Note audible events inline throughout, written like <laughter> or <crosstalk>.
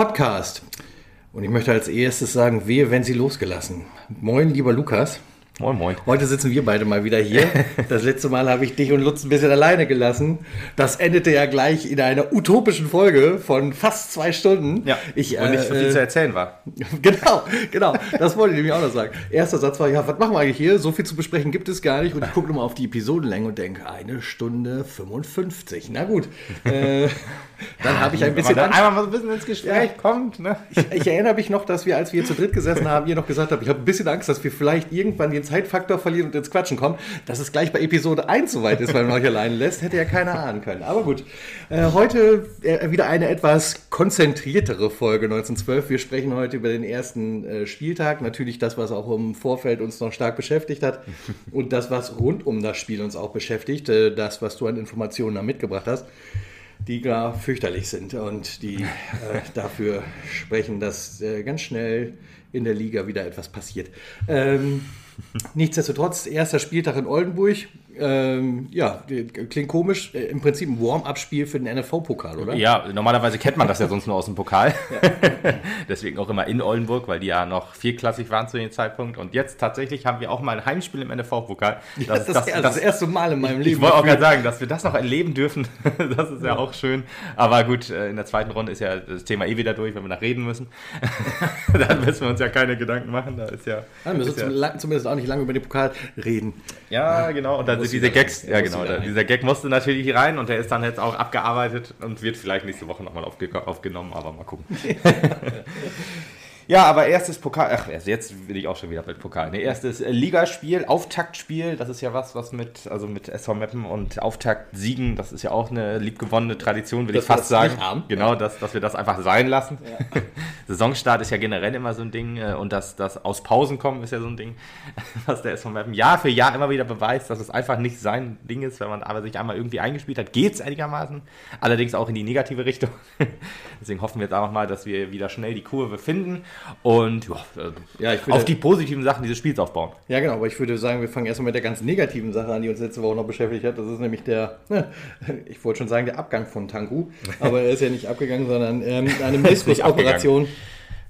Podcast. Und ich möchte als erstes sagen, wehe, wenn sie losgelassen. Moin, lieber Lukas. Moin, moin. Heute sitzen wir beide mal wieder hier. <laughs> Das letzte Mal habe ich dich und Lutz ein bisschen alleine gelassen. Das endete ja gleich in einer utopischen Folge von fast zwei Stunden. Ja, ich, und nicht so viel äh, zu erzählen war. <laughs> Genau, genau. Das wollte ich nämlich auch noch sagen. Erster Satz war, ja, was machen wir eigentlich hier? So viel zu besprechen gibt es gar nicht. Und ich gucke nochmal auf die Episodenlänge und denke, eine Stunde 55. Na gut. <laughs> Äh, dann habe ich ein bisschen... Dann einmal mal so ein bisschen ins Gespräch kommt, ne? ich, ich erinnere mich noch, dass wir, als wir hier zu dritt gesessen haben, ihr noch gesagt habt, ich habe ein bisschen Angst, dass wir vielleicht irgendwann den Zeitfaktor verlieren und ins Quatschen kommen. Dass es gleich bei Episode 1 soweit ist, weil man euch alleine lässt, hätte ja keiner ahnen können. Aber gut. Äh, heute äh, wieder eine etwas konzentriertere Folge 1912. Wir sprechen heute über den ersten äh, Spieltag. Natürlich das, was auch im Vorfeld uns noch stark beschäftigt hat. Und das, was rund um das Spiel uns auch beschäftigt. Äh, das, was du an Informationen da mitgebracht hast die gar fürchterlich sind und die äh, <laughs> dafür sprechen, dass äh, ganz schnell in der Liga wieder etwas passiert. Ähm, nichtsdestotrotz, erster Spieltag in Oldenburg. Ähm, ja, klingt komisch. Äh, Im Prinzip ein Warm-up-Spiel für den NFV-Pokal, oder? Ja, normalerweise kennt man das ja sonst nur aus dem Pokal. <laughs> Deswegen auch immer in Oldenburg, weil die ja noch vierklassig waren zu dem Zeitpunkt. Und jetzt tatsächlich haben wir auch mal ein Heimspiel im NFV-Pokal. Das, ist das, das, das erste Mal in meinem Leben. Ich wollte auch gerade sagen, dass wir das noch erleben dürfen, <laughs> das ist ja auch schön. Aber gut, äh, in der zweiten Runde ist ja das Thema eh wieder durch, wenn wir nach reden müssen. <laughs> Dann müssen wir uns ja keine Gedanken machen. Da ist ja. Ja, wir müssen ist ja, zumindest auch nicht lange über den Pokal reden. ja, genau. Und dann diese Gags, ja genau, da, dieser Gag musste natürlich rein und der ist dann jetzt auch abgearbeitet und wird vielleicht nächste Woche nochmal aufge aufgenommen, aber mal gucken. <laughs> <laughs> Ja, aber erstes Pokal, ach, erst jetzt will ich auch schon wieder mit Pokal. Ne, erstes äh, Ligaspiel, Auftaktspiel, das ist ja was, was mit, also mit SV Meppen und Auftaktsiegen, das ist ja auch eine liebgewonnene Tradition, will Dass ich fast sagen. Genau, dass, dass wir das einfach sein lassen. <laughs> Saisonstart ist ja generell immer so ein Ding äh, und das, das aus Pausen kommen ist ja so ein Ding, <laughs> was der SV Meppen Jahr für Jahr immer wieder beweist, dass es einfach nicht sein Ding ist, wenn man aber sich einmal irgendwie eingespielt hat, geht es einigermaßen, allerdings auch in die negative Richtung. <laughs> Deswegen hoffen wir jetzt auch mal, dass wir wieder schnell die Kurve finden und ja, Ja, ich würde- auf die positiven Sachen dieses Spiels aufbauen. Ja, genau, aber ich würde sagen, wir fangen erstmal mit der ganz negativen Sache an, die uns letzte Woche noch beschäftigt hat. Das ist nämlich der, <laughs> ich wollte schon sagen, der Abgang von Tanku, aber er ist ja nicht abgegangen, sondern ähm, eine <laughs> Meniskusoperation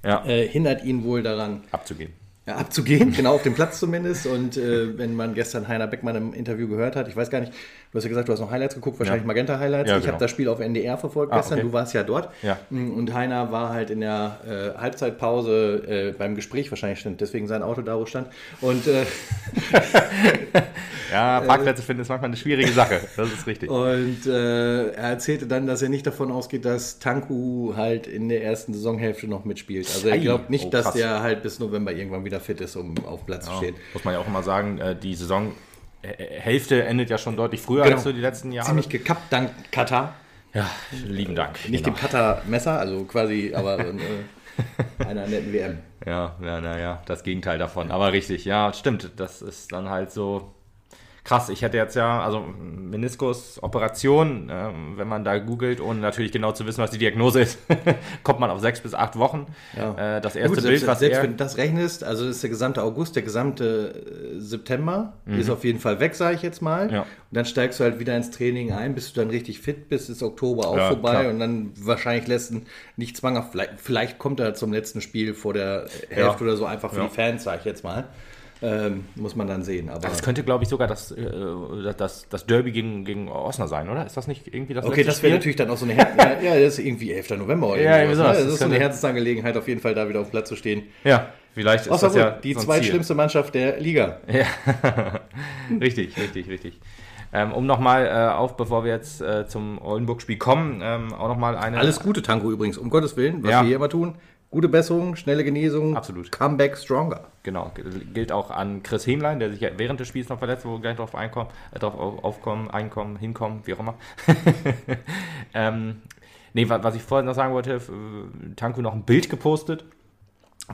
Ja, äh, hindert ihn wohl daran, abzugehen. Abzugehen, <laughs> genau auf dem Platz zumindest. Und äh, wenn man gestern Heiner Beckmann im Interview gehört hat, ich weiß gar nicht, du hast ja gesagt, du hast noch Highlights geguckt, wahrscheinlich Ja. Magenta Highlights. Ja, Ich habe genau. das Spiel auf NDR verfolgt Ah, gestern, okay. du warst ja dort. Ja. Und Heiner war halt in der äh, Halbzeitpause äh, beim Gespräch, wahrscheinlich stand deswegen sein Auto da, wo stand. Und äh, <laughs> Ja, <laughs> Parkplätze finden ist manchmal eine schwierige Sache. Das ist richtig. Und äh, er erzählte dann, dass er nicht davon ausgeht, dass Tanku halt in der ersten Saisonhälfte noch mitspielt. Also er glaubt nicht, oh, dass der halt bis November irgendwann wieder fit ist, um auf Platz zu Ja, stehen. muss man ja auch immer sagen, äh, die Saisonhälfte endet ja schon deutlich früher Genau. als so die letzten Jahre. Ziemlich gekappt dank Katar. Ja, lieben Dank. Nicht genau. dem Katar-Messer, also quasi, <laughs> aber äh, einer netten WM. Ja, ja, naja, das Gegenteil davon. Aber richtig, ja, stimmt. Das ist dann halt so krass. Ich hätte jetzt ja, also Meniskus-Operation, ähm, wenn man da googelt, ohne natürlich genau zu wissen, was die Diagnose ist, <laughs> kommt man auf sechs bis acht Wochen. Ja. Äh, das erste gut, Bild, selbst, was selbst er... wenn du das rechnest, also ist der gesamte August, der gesamte äh, September ist auf jeden Fall weg, sage ich jetzt mal. Mhm. Ja. Und dann steigst du halt wieder ins Training ein, bis du dann richtig fit bist, ist Oktober auch Ja, vorbei klar. und dann wahrscheinlich lässt ihn nicht zwanghaft, vielleicht, vielleicht kommt er zum letzten Spiel vor der Hälfte oder so einfach für die Fans, sage ich jetzt mal. Ähm, muss man dann sehen. Aber Das könnte, glaube ich, sogar das, äh, das, das Derby gegen, gegen Osnabrück sein, oder? Ist das nicht irgendwie das Okay, das wäre natürlich dann auch so eine Her <laughs> ja, ja, das ist irgendwie 11. November oder Ja, sowas. ne? Das Das ist so eine Herzensangelegenheit, auf jeden Fall da wieder auf Platz zu stehen. Ja, vielleicht ist Außer das ja die so zweitschlimmste Mannschaft der Liga. <laughs> Ziel. richtig, richtig, richtig. Ähm, um nochmal äh, auf, bevor wir jetzt äh, zum Oldenburg-Spiel kommen, ähm, auch nochmal eine... Alles Gute, Tango übrigens, um Gottes Willen, was Ja. wir hier immer tun. Gute Besserung, schnelle Genesung, Absolut. Comeback stronger. Genau, gilt auch an Chris Hemlein, der sich ja während des Spiels noch verletzt, wo wir gleich drauf, einkommen, äh, drauf auf, aufkommen, einkommen, hinkommen, wie auch immer. <laughs> ähm, nee, wa- was ich vorhin noch sagen wollte, Tanku noch ein Bild gepostet,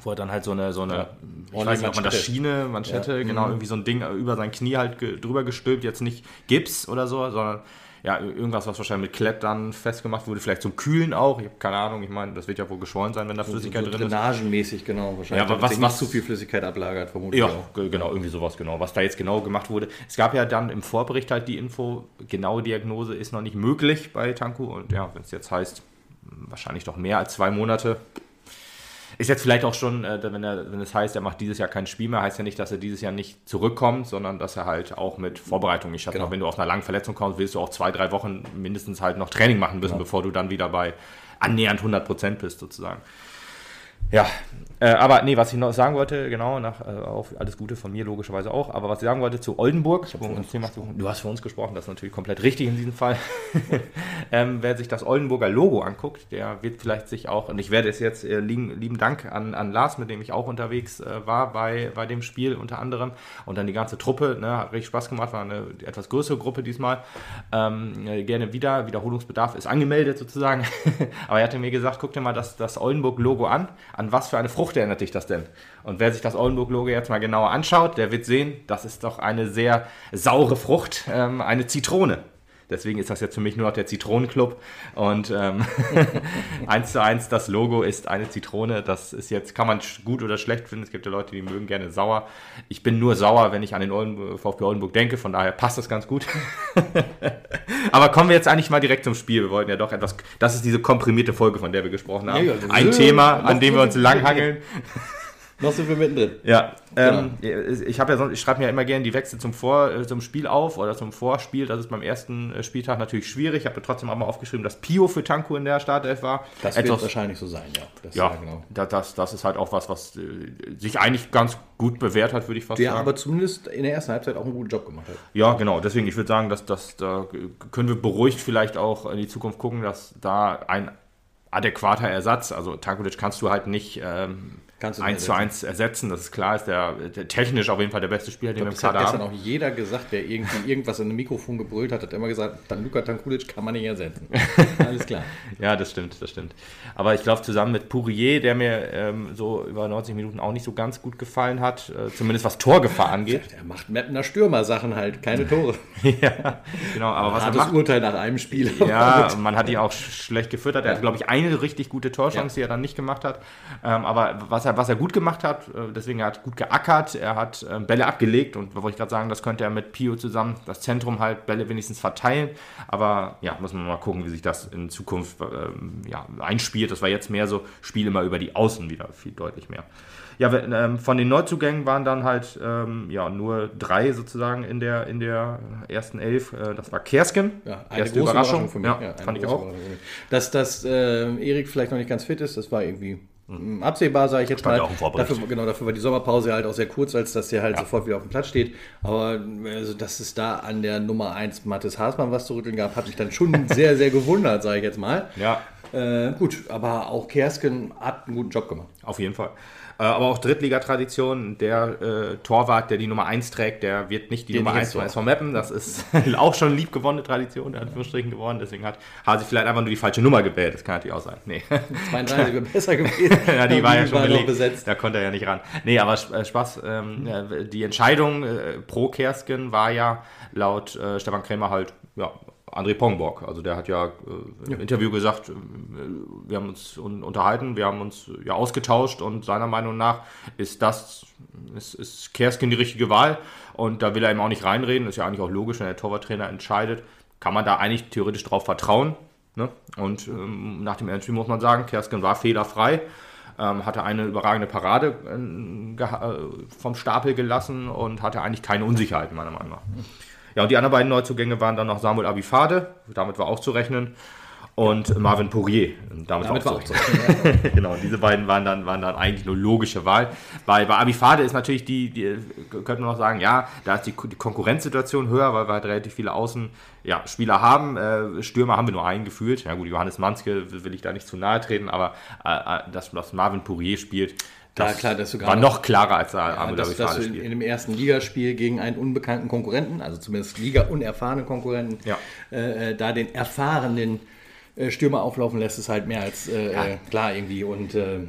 wo er dann halt so eine, so eine ich Ordentliche weiß nicht, ob man das. Schiene, Manschette, genau, irgendwie so ein Ding über sein Knie halt ge drüber gestülpt, jetzt nicht Gips oder so, sondern ja, irgendwas, was wahrscheinlich mit Klettern festgemacht wurde, vielleicht zum Kühlen auch, ich habe keine Ahnung, ich meine, das wird ja wohl geschwollen sein, wenn da Flüssigkeit so drin ist. drainagenmäßig, genau. Wahrscheinlich, Ja, aber was- was- zu viel Flüssigkeit ablagert, vermutlich Ja, auch. ge- genau, irgendwie sowas, genau. Was da jetzt genau gemacht wurde. Es gab ja dann im Vorbericht halt die Info, genaue Diagnose ist noch nicht möglich bei Tanku und ja, wenn es jetzt heißt, wahrscheinlich doch mehr als zwei Monate. Ist jetzt vielleicht auch schon, äh, wenn, er, wenn es heißt, er macht dieses Jahr kein Spiel mehr, heißt ja nicht, dass er dieses Jahr nicht zurückkommt, sondern dass er halt auch mit Vorbereitung nicht hat. Genau. Wenn du auf einer langen Verletzung kommst, willst du auch zwei, drei Wochen mindestens halt noch Training machen müssen, ja. bevor du dann wieder bei annähernd 100 Prozent bist, sozusagen. Ja, äh, aber nee, was ich noch sagen wollte, genau, nach, äh, auf alles Gute von mir logischerweise auch, aber was ich sagen wollte zu Oldenburg, Thema, du hast für uns gesprochen, das ist natürlich komplett richtig in diesem Fall. <laughs> ähm, wer sich das Oldenburger Logo anguckt, der wird vielleicht sich auch, und ich werde es jetzt, äh, lieben, lieben Dank an, an Lars, mit dem ich auch unterwegs äh, war bei, bei dem Spiel unter anderem und dann die ganze Truppe, ne, hat richtig Spaß gemacht, war eine etwas größere Gruppe diesmal. Ähm, äh, gerne wieder, Wiederholungsbedarf ist angemeldet sozusagen, <laughs> aber er hatte mir gesagt, guck dir mal das, das Oldenburg Logo an, an was für eine Frucht erinnert dich das denn? Und wer sich das Oldenburg-Logo jetzt mal genauer anschaut, der wird sehen, das ist doch eine sehr saure Frucht, ähm, eine Zitrone. Deswegen ist das jetzt für mich nur noch der Zitronenclub. Und ähm, <laughs> eins zu eins, das Logo ist eine Zitrone. Das ist jetzt, kann man gut oder schlecht finden. Es gibt ja Leute, die mögen gerne sauer. Ich bin nur sauer, wenn ich an den Oldenburg, VfB Oldenburg denke. Von daher passt das ganz gut. <laughs> Aber kommen wir jetzt eigentlich mal direkt zum Spiel. Wir wollten ja doch etwas, das ist diese komprimierte Folge, von der wir gesprochen haben. Ja, ja, Ein Thema, an dem wir uns <laughs> langhangeln. Noch sind wir mittendrin. Ja, ähm, genau. ich, ja ich schreibe mir ja immer gerne die Wechsel zum, Vor, äh, zum Spiel auf oder zum Vorspiel. Das ist beim ersten äh, Spieltag natürlich schwierig. Ich habe trotzdem auch mal aufgeschrieben, dass Pio für Tanko in der Startelf war. Das Etwas, wird wahrscheinlich so sein, ja. Das ja, genau. das, das ist halt auch was, was äh, sich eigentlich ganz gut bewährt hat, würde ich fast der sagen. Der aber zumindest in der ersten Halbzeit auch einen guten Job gemacht hat. Ja, genau. Deswegen, ich würde sagen, dass, dass da können wir beruhigt vielleicht auch in die Zukunft gucken, dass da ein adäquater Ersatz, also Tankulic kannst du halt nicht ähm, Kannst du 1 zu 1 ersetzen, das ist klar, ist der, der, technisch auf jeden Fall der beste Spieler, den wir im Kader haben. Das hat gestern auch jeder gesagt, der irgendwie irgendwas in einem Mikrofon gebrüllt hat, hat immer gesagt, dann Luka Tankulic kann man nicht ersetzen. <laughs> Alles klar. ja, das stimmt, das stimmt. Aber ich glaube, zusammen mit Pourier, der mir ähm, so über 90 Minuten auch nicht so ganz gut gefallen hat, äh, zumindest was Torgefahr angeht. Der <laughs> macht Mappener Stürmer-Sachen halt, keine <laughs> Tore. ja, genau. Aber was hat er macht, das Urteil nach einem Spiel. Ja, man hat ihn auch schlecht gefüttert. Er ja. hat, glaube ich, eine richtig gute Torchance, ja. die er dann nicht gemacht hat. Ähm, aber was er, was er gut gemacht hat, äh, deswegen er hat gut geackert, er hat äh, Bälle abgelegt und wollte ich gerade sagen, das könnte er mit Pio zusammen, das Zentrum halt Bälle wenigstens verteilen. Aber ja, muss man mal gucken, wie sich das in Zukunft ähm, ja, einspielt. Das war jetzt mehr so, Spiel immer über die Außen wieder, viel deutlich mehr. Ja, ähm, von den Neuzugängen waren dann halt ähm, ja, nur drei sozusagen in der, in der ersten Elf. Äh, das war Kersken. Ja, eine Erste große Überraschung. Überraschung für mich. Ja, ja fand ich auch. Dass, dass äh, Erik vielleicht noch nicht ganz fit ist, das war irgendwie Mhm. Absehbar, sage ich jetzt mal. Dafür, genau, dafür war die Sommerpause halt auch sehr kurz, als dass der halt ja. sofort wieder auf dem Platz steht. Aber also, dass es da an der Nummer 1 Mathis Haasmann was zu rütteln gab, hat mich dann schon <laughs> sehr, sehr gewundert, sage ich jetzt mal. Ja. Äh, gut, aber auch Kersken hat einen guten Job gemacht. Auf jeden Fall. Äh, aber auch Drittligatradition. Der äh, Torwart, der die Nummer 1 trägt, der wird nicht die der Nummer 1 von SV Meppen. Das ist <laughs> auch schon liebgewonnene Tradition, in Anführungsstrichen geworden. Deswegen hat Hasi vielleicht einfach nur die falsche Nummer gewählt. Das kann natürlich auch sein. Nee. <laughs> 32 wäre besser <laughs> gewesen. ja, die war ja schon belegt. besetzt. Da konnte er ja nicht ran. Nee, aber äh, Spaß. Ähm, die Entscheidung äh, pro Kersken war ja laut äh, Stefan Krämer halt ja, André Pongborg. Also der hat ja äh, im ja. Interview gesagt, äh, wir haben uns un unterhalten, wir haben uns ja ausgetauscht und seiner Meinung nach ist das, ist, ist Kerskin die richtige Wahl und da will er ihm auch nicht reinreden, ist ja eigentlich auch logisch, wenn der Torwarttrainer entscheidet, kann man da eigentlich theoretisch drauf vertrauen. Ne? Und ähm, nach dem Interview muss man sagen, Kerskin war fehlerfrei. Ähm, hatte eine überragende Parade äh, äh, vom Stapel gelassen und hatte eigentlich keine Unsicherheit, meiner Meinung nach. Ja, und die anderen beiden Neuzugänge waren dann noch Samuel Abifade, damit war auch zu rechnen, und Marvin Pourier. Damit, damit war auch zu rechnen. <laughs> genau, diese beiden waren dann, waren dann eigentlich nur logische Wahl. Bei, bei Abifade ist natürlich die, die könnte man noch sagen, ja, da ist die, die Konkurrenzsituation höher, weil wir halt relativ viele Außen, ja, Spieler haben. Äh, Stürmer haben wir nur einen gefühlt. Ja gut, Johannes Manske will ich da nicht zu nahe treten, aber äh, äh dass, dass Marvin Pourier spielt, das ja, klar, dass du war noch klarer als ja, Abu Dhabi dass, dass du in, in, dem ersten Ligaspiel gegen einen unbekannten Konkurrenten, also zumindest Liga-unerfahrenen Konkurrenten, ja. äh, äh da den erfahrenen äh, Stürmer auflaufen lässt, ist halt mehr als äh, ja. Äh, klar irgendwie. Und äh,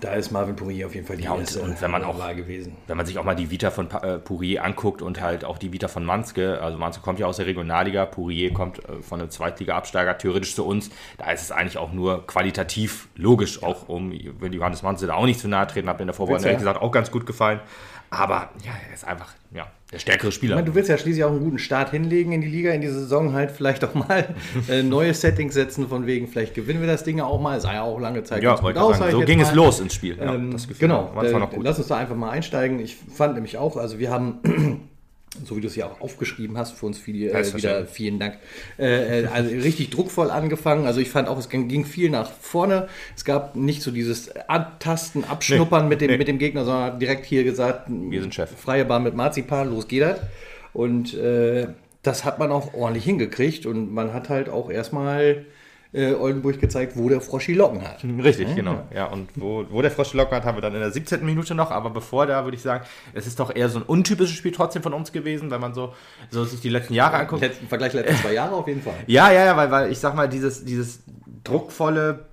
da ist Marvin Pourier auf jeden Fall die ja, und, erste und wenn man auch, gewesen. Wenn man sich auch mal die Vita von äh, Pourier anguckt und halt auch die Vita von Manske, also Manske kommt ja aus der Regionalliga, Pourier kommt äh, von einem Zweitliga-Absteiger theoretisch zu uns, da ist es eigentlich auch nur qualitativ logisch, auch um, wenn Johannes Manske da auch nicht zu nahe treten hat, in der Vorbereitung, ehrlich gesagt, auch ganz gut gefallen. Aber ja, er ist einfach ja, der stärkere Spieler. Ich meine, du willst ja schließlich auch einen guten Start hinlegen in die Liga, in die Saison halt vielleicht auch mal <laughs> äh, neue Settings setzen, von wegen, vielleicht gewinnen wir das Ding auch mal. Es sah ja auch lange Zeit ja, gut aus, so ging mal. es los ins Spiel. Ja, ähm, genau, äh, lass uns da einfach mal einsteigen. Ich fand nämlich auch, also wir haben so wie du es ja auch aufgeschrieben hast, für uns viel, äh, wieder vielen Dank. Äh, äh, also richtig druckvoll angefangen. Also ich fand auch, es ging viel nach vorne. Es gab nicht so dieses Antasten, Abschnuppern nee, mit, dem, nee. mit dem Gegner, sondern direkt hier gesagt, wir sind Chef. Freie Bahn mit Marzipan, los geht das. Und äh, das hat man auch ordentlich hingekriegt und man hat halt auch erstmal äh, Oldenburg gezeigt, wo der Frosch die Locken hat. <laughs> Richtig, ja, genau. Ja, und wo, wo der Frosch die Locken hat, haben wir dann in der 17. Minute noch. Aber bevor da würde ich sagen, es ist doch eher so ein untypisches Spiel trotzdem von uns gewesen, wenn man so, so sich die letzten Jahre anguckt. Im Vergleich letzten zwei Jahre auf jeden Fall. Ja, ja, ja, weil, weil ich sag mal, dieses, dieses druckvolle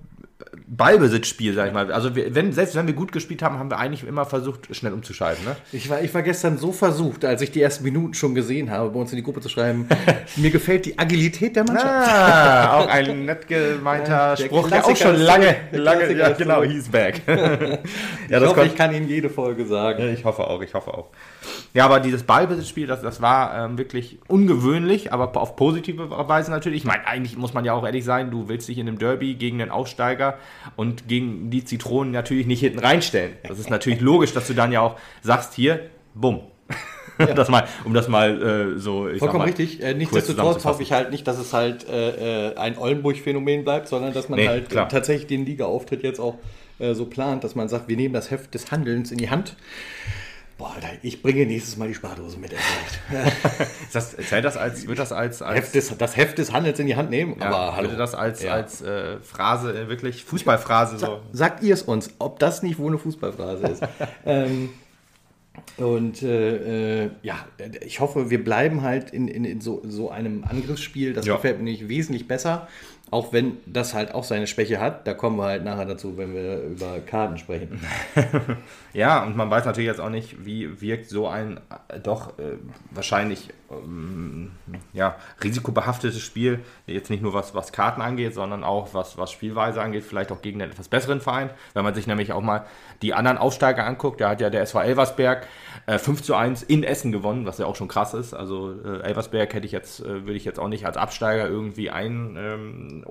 Ballbesitzspiel, sag ich mal. Also wir, wenn, selbst wenn wir gut gespielt haben, haben wir eigentlich immer versucht, schnell umzuschalten. Ne? Ich, war, ich war gestern so versucht, als ich die ersten Minuten schon gesehen habe, bei uns in die Gruppe zu schreiben, <laughs> mir gefällt die Agilität der Mannschaft. Ah, auch ein <laughs> nett gemeinter ja, Spruch, der auch schon lange, lange ja, genau, he's back. <laughs> ja, ich hoffe, kommt, ich kann Ihnen jede Folge sagen. Ja, ich hoffe auch, ich hoffe auch. Ja, aber dieses Ballbesitzspiel, das, das war ähm, wirklich ungewöhnlich, aber auf positive Weise natürlich. Ich meine, eigentlich muss man ja auch ehrlich sein, du willst dich in einem Derby gegen den Aufsteiger und gegen die Zitronen natürlich nicht hinten reinstellen. Das ist natürlich logisch, dass du dann ja auch sagst, hier, bumm. Ja. <laughs> das mal, um das mal äh, so. Ich Vollkommen mal, richtig. Äh, nichtsdestotrotz hoffe ich halt nicht, dass es halt äh, äh ein Oldenburg-Phänomen bleibt, sondern dass man nee, halt klar. tatsächlich den Liga-Auftritt jetzt auch äh, so plant, dass man sagt, wir nehmen das Heft des Handelns in die Hand. Boah, Alter, ich bringe nächstes Mal die Spardose mit. <laughs> das, zählt das als, wird das als, als Heft des, das Heft des Handels in die Hand nehmen? Ja, aber hallo. Würde das als, ja. als äh, Phrase, äh, wirklich Fußballphrase so. Sagt ihr es uns, ob das nicht wohl eine Fußballphrase ist? <laughs> ähm, und äh, äh, ja, ich hoffe, wir bleiben halt in, in, in so, so einem Angriffsspiel. Das ja. gefällt mir nicht wesentlich besser. Auch wenn das halt auch seine Schwäche hat, da kommen wir halt nachher dazu, wenn wir über Karten sprechen. <laughs> ja, und man weiß natürlich jetzt auch nicht, wie wirkt so ein äh, doch äh, wahrscheinlich ähm, ja, risikobehaftetes Spiel, jetzt nicht nur was, was Karten angeht, sondern auch was, was Spielweise angeht, vielleicht auch gegen einen etwas besseren Verein. Wenn man sich nämlich auch mal die anderen Aufsteiger anguckt, da hat ja der SV Elversberg äh, 5 zu 1 in Essen gewonnen, was ja auch schon krass ist. Also äh, Elversberg hätte ich jetzt, äh, würde ich jetzt auch nicht als Absteiger irgendwie ein ähm,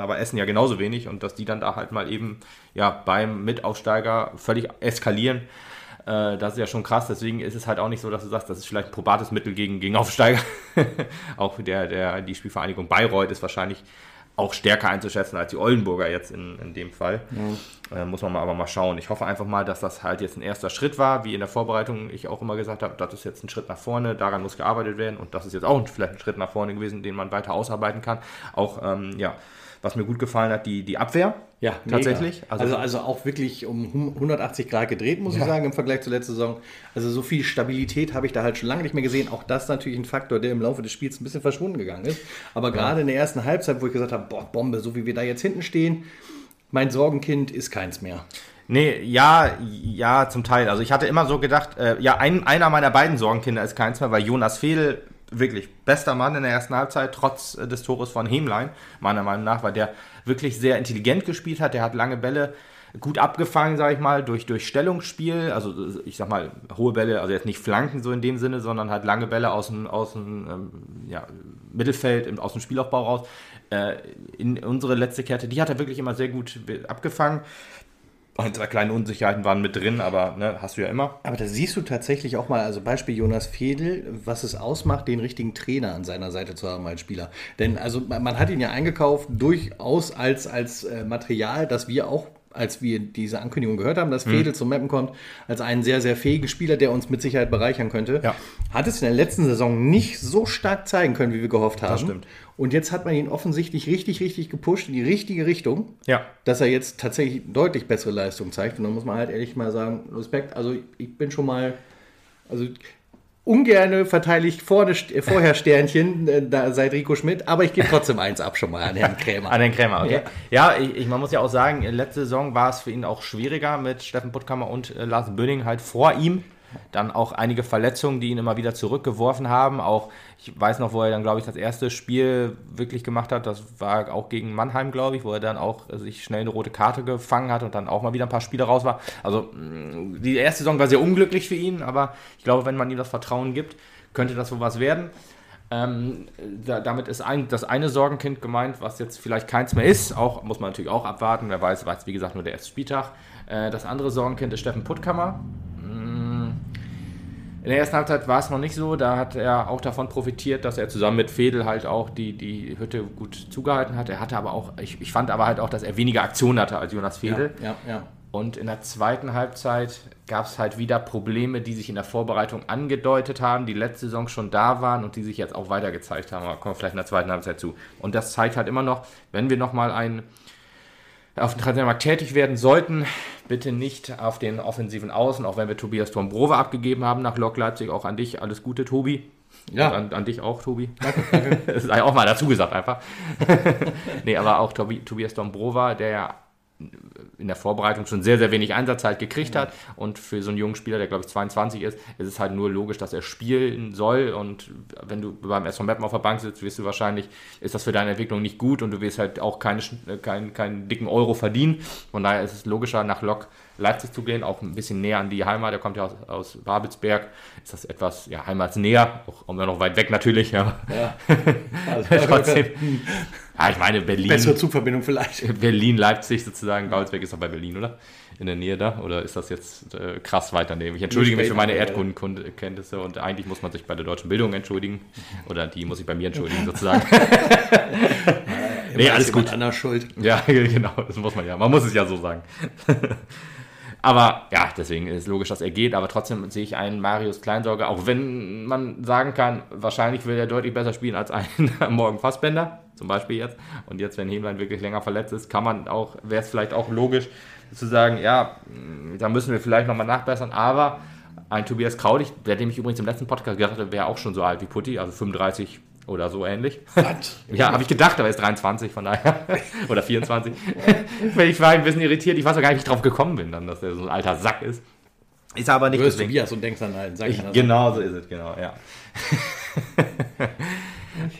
aber Essen ja genauso wenig und dass die dann da halt mal eben ja beim Mitaufsteiger völlig eskalieren. Äh, das ist ja schon krass, deswegen ist es halt auch nicht so, dass du sagst, das ist vielleicht ein probates Mittel gegen, gegen Aufsteiger. <laughs> auch der, der, die Spielvereinigung Bayreuth ist wahrscheinlich auch stärker einzuschätzen als die Oldenburger jetzt in, in dem Fall. Ja. Äh, muss man mal aber mal schauen. Ich hoffe einfach mal, dass das halt jetzt ein erster Schritt war, wie in der Vorbereitung ich auch immer gesagt habe, das ist jetzt ein Schritt nach vorne, daran muss gearbeitet werden und das ist jetzt auch vielleicht ein Schritt nach vorne gewesen, den man weiter ausarbeiten kann. Auch, ähm, ja, was mir gut gefallen hat, die, die Abwehr. Ja, tatsächlich. Also, also, also, auch wirklich um 180 Grad gedreht, muss ja. ich sagen, im Vergleich zur letzten Saison. Also so viel Stabilität habe ich da halt schon lange nicht mehr gesehen. Auch das natürlich ein Faktor, der im Laufe des Spiels ein bisschen verschwunden gegangen ist. Aber ja. gerade in der ersten Halbzeit, wo ich gesagt habe, boah, Bombe, so wie wir da jetzt hinten stehen, mein Sorgenkind ist keins mehr. Nee, ja, ja, zum Teil. Also ich hatte immer so gedacht, äh, ja, ein, einer meiner beiden Sorgenkinder ist keins mehr, weil Jonas Fehl wirklich bester Mann in der ersten Halbzeit, trotz äh, des Tores von Hemlein, meiner Meinung nach, weil der wirklich sehr intelligent gespielt hat. Der hat lange Bälle gut abgefangen, sage ich mal, durch, durch Stellungsspiel. Also ich sag mal, hohe Bälle, also jetzt nicht Flanken so in dem Sinne, sondern halt lange Bälle aus dem, aus dem ähm, ja, Mittelfeld, aus dem Spielaufbau raus. Äh, in unsere letzte Kette, die hat er wirklich immer sehr gut abgefangen. Ein, zwei kleine Unsicherheiten waren mit drin, aber ne, hast du ja immer. Aber da siehst du tatsächlich auch mal, also Beispiel Jonas Fedel, was es ausmacht, den richtigen Trainer an seiner Seite zu haben als Spieler. Denn also man hat ihn ja eingekauft durchaus als, als äh, Material, das wir auch als wir diese Ankündigung gehört haben, dass Fedel mhm. zum Mappen kommt, als einen sehr, sehr fähigen Spieler, der uns mit Sicherheit bereichern könnte, ja. hat es in der letzten Saison nicht so stark zeigen können, wie wir gehofft haben. Das stimmt. Und jetzt hat man ihn offensichtlich richtig, richtig gepusht in die richtige Richtung, ja. dass er jetzt tatsächlich deutlich bessere Leistung zeigt. Und dann muss man halt ehrlich mal sagen, Respekt, also ich bin schon mal, also Ungerne verteile ich vorne, vorher Sternchen äh, da, seit Rico Schmidt, aber ich gebe trotzdem eins ab schon mal an Herrn Krämer. An Herrn Krämer, okay. Ja, ja ich, ich, man muss ja auch sagen, letzte Saison war es für ihn auch schwieriger mit Steffen Puttkammer und äh, Lars Böning halt vor ihm Dann auch einige Verletzungen, die ihn immer wieder zurückgeworfen haben. Auch, ich weiß noch, wo er dann, glaube ich, das erste Spiel wirklich gemacht hat. Das war auch gegen Mannheim, glaube ich, wo er dann auch sich schnell eine rote Karte gefangen hat und dann auch mal wieder ein paar Spiele raus war. Also mm, die erste Saison war sehr unglücklich für ihn, aber ich glaube, wenn man ihm das Vertrauen gibt, könnte das sowas werden. Ähm, da, damit ist ein, das eine Sorgenkind gemeint, was jetzt vielleicht keins mehr ist. Auch muss man natürlich auch abwarten. Wer weiß, es wie gesagt nur der erste Spieltag. Äh, das andere Sorgenkind ist Steffen Puttkammer. Mm. In der ersten Halbzeit war es noch nicht so. Da hat er auch davon profitiert, dass er zusammen mit Fedel halt auch die, die Hütte gut zugehalten hat. Er hatte aber auch, ich, ich fand aber halt auch, dass er weniger Aktionen hatte als Jonas Fedel. Ja, ja, ja. Und in der zweiten Halbzeit gab es halt wieder Probleme, die sich in der Vorbereitung angedeutet haben, die letzte Saison schon da waren und die sich jetzt auch weiter gezeigt haben. Aber kommen wir vielleicht in der zweiten Halbzeit zu. Und das zeigt halt immer noch, wenn wir nochmal ein auf dem Transfermarkt tätig werden sollten, bitte nicht auf den offensiven Außen, auch wenn wir Tobias Dombrova abgegeben haben nach Lok Leipzig. Auch an dich alles Gute, Tobi. Ja. An, an, dich auch, Tobi. Danke, danke. <laughs> das ist auch mal dazu gesagt einfach. <laughs> nee, aber auch Tobi, Tobias Dombrova, der ja in der Vorbereitung schon sehr, sehr wenig Einsatzzeit gekriegt hat. Und für so einen jungen Spieler, der glaube ich 22 ist, ist es halt nur logisch, dass er spielen soll. Und wenn du beim SV Mappen auf der Bank sitzt, wirst du wahrscheinlich, ist das für deine Entwicklung nicht gut und du wirst halt auch keine, keinen, keinen dicken Euro verdienen. Von daher ist es logischer, nach Lok Leipzig zu gehen, auch ein bisschen näher an die Heimat. Der kommt ja aus, aus Babelsberg. Ist das etwas ja, heimatsnäher, auch immer noch weit weg natürlich. Ja. ja. <laughs> Also, Trotzdem. <laughs> Ja, ich meine Berlin. Bessere Zugverbindung vielleicht. <laughs> Berlin, Leipzig sozusagen. Babelsberg ist doch bei Berlin, oder? In der Nähe da? Oder ist das jetzt äh, krass weit daneben? Ich entschuldige mich für meine Erdkundenkenntnisse und eigentlich muss man sich bei der deutschen Bildung entschuldigen. Oder die muss ich bei mir entschuldigen, sozusagen. <laughs> <laughs> nee, alles gut. Anders schuld. Ja, genau. Das muss man ja. Man muss es ja so sagen. Aber ja, deswegen ist es logisch, dass er geht. Aber trotzdem sehe ich einen Marius Kleinsorge, auch wenn man sagen kann, wahrscheinlich will er deutlich besser spielen als ein Morgen Fassbender, zum Beispiel jetzt. Und jetzt, wenn Hemlein wirklich länger verletzt ist, kann man auch, wäre es vielleicht auch logisch zu sagen, ja, da müssen wir vielleicht nochmal nachbessern. Aber ein Tobias Kraulich, der dem ich übrigens im letzten Podcast gesagt habe, wäre auch schon so alt wie Putti, also 35 oder so ähnlich. Was? <laughs> ja, habe ich gedacht, aber er ist 23, von daher. <laughs> Oder 24. <laughs> ich war ein bisschen irritiert. Ich weiß auch gar nicht, wie ich drauf gekommen bin, dann, dass er so ein alter Sack ist. Ist aber nicht. Du bist Tobias und denkst an einen Sack. Ich, genau so ist es, genau, ja.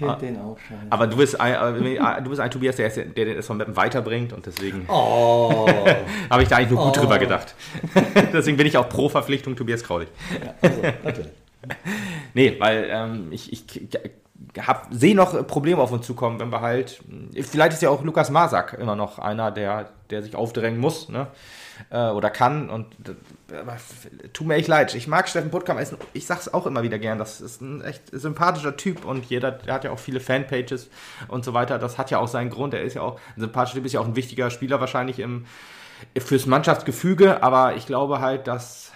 Ich finde den auch scheiße. Aber du bist ein, du bist ein Tobias, der, der den SV Mappen weiterbringt und deswegen oh. <laughs> habe ich da eigentlich nur gut oh. drüber gedacht. <laughs> deswegen bin ich auch pro Verpflichtung Tobias Kraulich. Ja, also, natürlich. <laughs> nee, weil ähm, ich, ich sehe noch Probleme auf uns zukommen, wenn wir halt. Vielleicht ist ja auch Lukas Masak immer noch einer, der, der sich aufdrängen muss, ne? Äh, oder kann. Und äh, tut mir echt leid. Ich mag Steffen Puttkamp. Ich sag's auch immer wieder gern. Das ist ein echt sympathischer Typ und jeder, der hat ja auch viele Fanpages und so weiter. Das hat ja auch seinen Grund. Er ist ja auch ein sympathischer Typ, ist ja auch ein wichtiger Spieler wahrscheinlich im, fürs Mannschaftsgefüge. Aber ich glaube halt, dass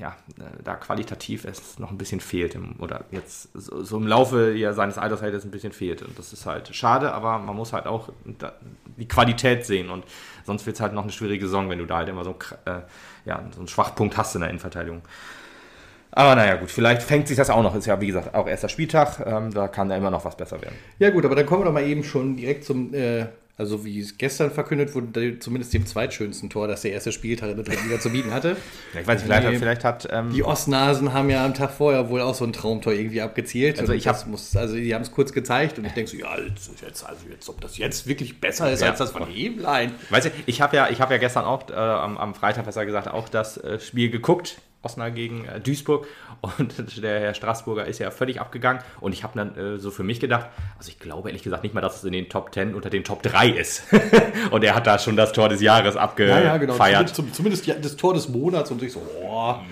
ja, da qualitativ es noch ein bisschen fehlt im, oder jetzt so, so im Laufe ja, seines Alters halt es ein bisschen fehlt. Und das ist halt schade, aber man muss halt auch da, die Qualität sehen und sonst wird es halt noch eine schwierige Saison, wenn du da halt immer so, äh, ja, so einen Schwachpunkt hast in der Innenverteidigung. Aber naja, gut, vielleicht fängt sich das auch noch. Ist ja, wie gesagt, auch erster Spieltag. Ähm, da kann da immer noch was besser werden. Ja, gut, aber dann kommen wir doch mal eben schon direkt zum äh, also wie es gestern verkündet wurde, zumindest dem zweitschönsten Tor, das der erste Spieltag in der dritten Liga zu bieten hatte. Ja, ich weiß nicht, vielleicht hat, vielleicht hat ähm die Ostnasen haben ja am Tag vorher wohl auch so ein Traumtor irgendwie abgezielt. Also ich habe also die haben es kurz gezeigt und ich denke so, ja, jetzt, also jetzt, ob das jetzt wirklich besser ist ja. als das von Heblein. Weißt du, ich habe ja, ich habe ja gestern auch äh, am, am Freitag besser gesagt auch das äh, Spiel geguckt Osnabrück gegen äh, Duisburg <laughs> und der Herr Straßburger ist ja völlig abgegangen und ich habe dann äh, so für mich gedacht, also ich glaube ehrlich gesagt nicht mal, dass es in den Top 10 unter den Top 3 ist <laughs> und er hat da schon das Tor des Jahres abgefeiert. Ja, ja, genau. Zumindest, zumindest, das Tor des Monats und ich so, boah.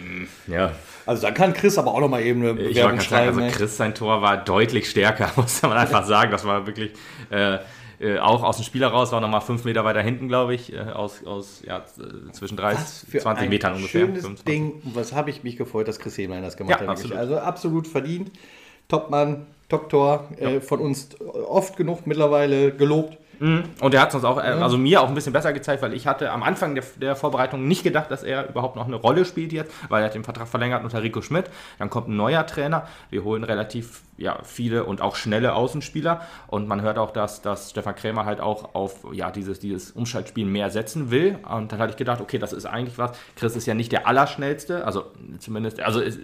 Ja. Also da kann Chris aber auch noch mal eben eine Bewerbung schreiben. Sagen, also Chris sein Tor war deutlich stärker, <laughs> muss man einfach sagen. Das war wirklich... Äh, äh, auch aus dem Spiel heraus, war nochmal fünf Meter weiter hinten, glaube ich, äh, aus, aus ja, zwischen 30, 20 Metern ungefähr. Schönes 25. Ding, was habe ich mich gefreut, dass Chris Hemlein das gemacht ja, hat. Absolut. Also absolut verdient. Topmann, Top-Tor, äh, ja. äh, von uns oft genug mittlerweile gelobt. Mhm. Und er hat es uns auch, äh, also mir auch ein bisschen besser gezeigt, weil ich hatte am Anfang der, der Vorbereitung nicht gedacht, dass er überhaupt noch eine Rolle spielt jetzt, weil er hat den Vertrag verlängert unter Rico Schmidt. Dann kommt ein neuer Trainer. Wir holen relativ ja, viele und auch schnelle Außenspieler. Und man hört auch, dass, dass Stefan Krämer halt auch auf ja, dieses, dieses Umschaltspiel mehr setzen will. Und dann hatte ich gedacht, okay, das ist eigentlich was. Chris ist ja nicht der Allerschnellste, also zumindest, also ist,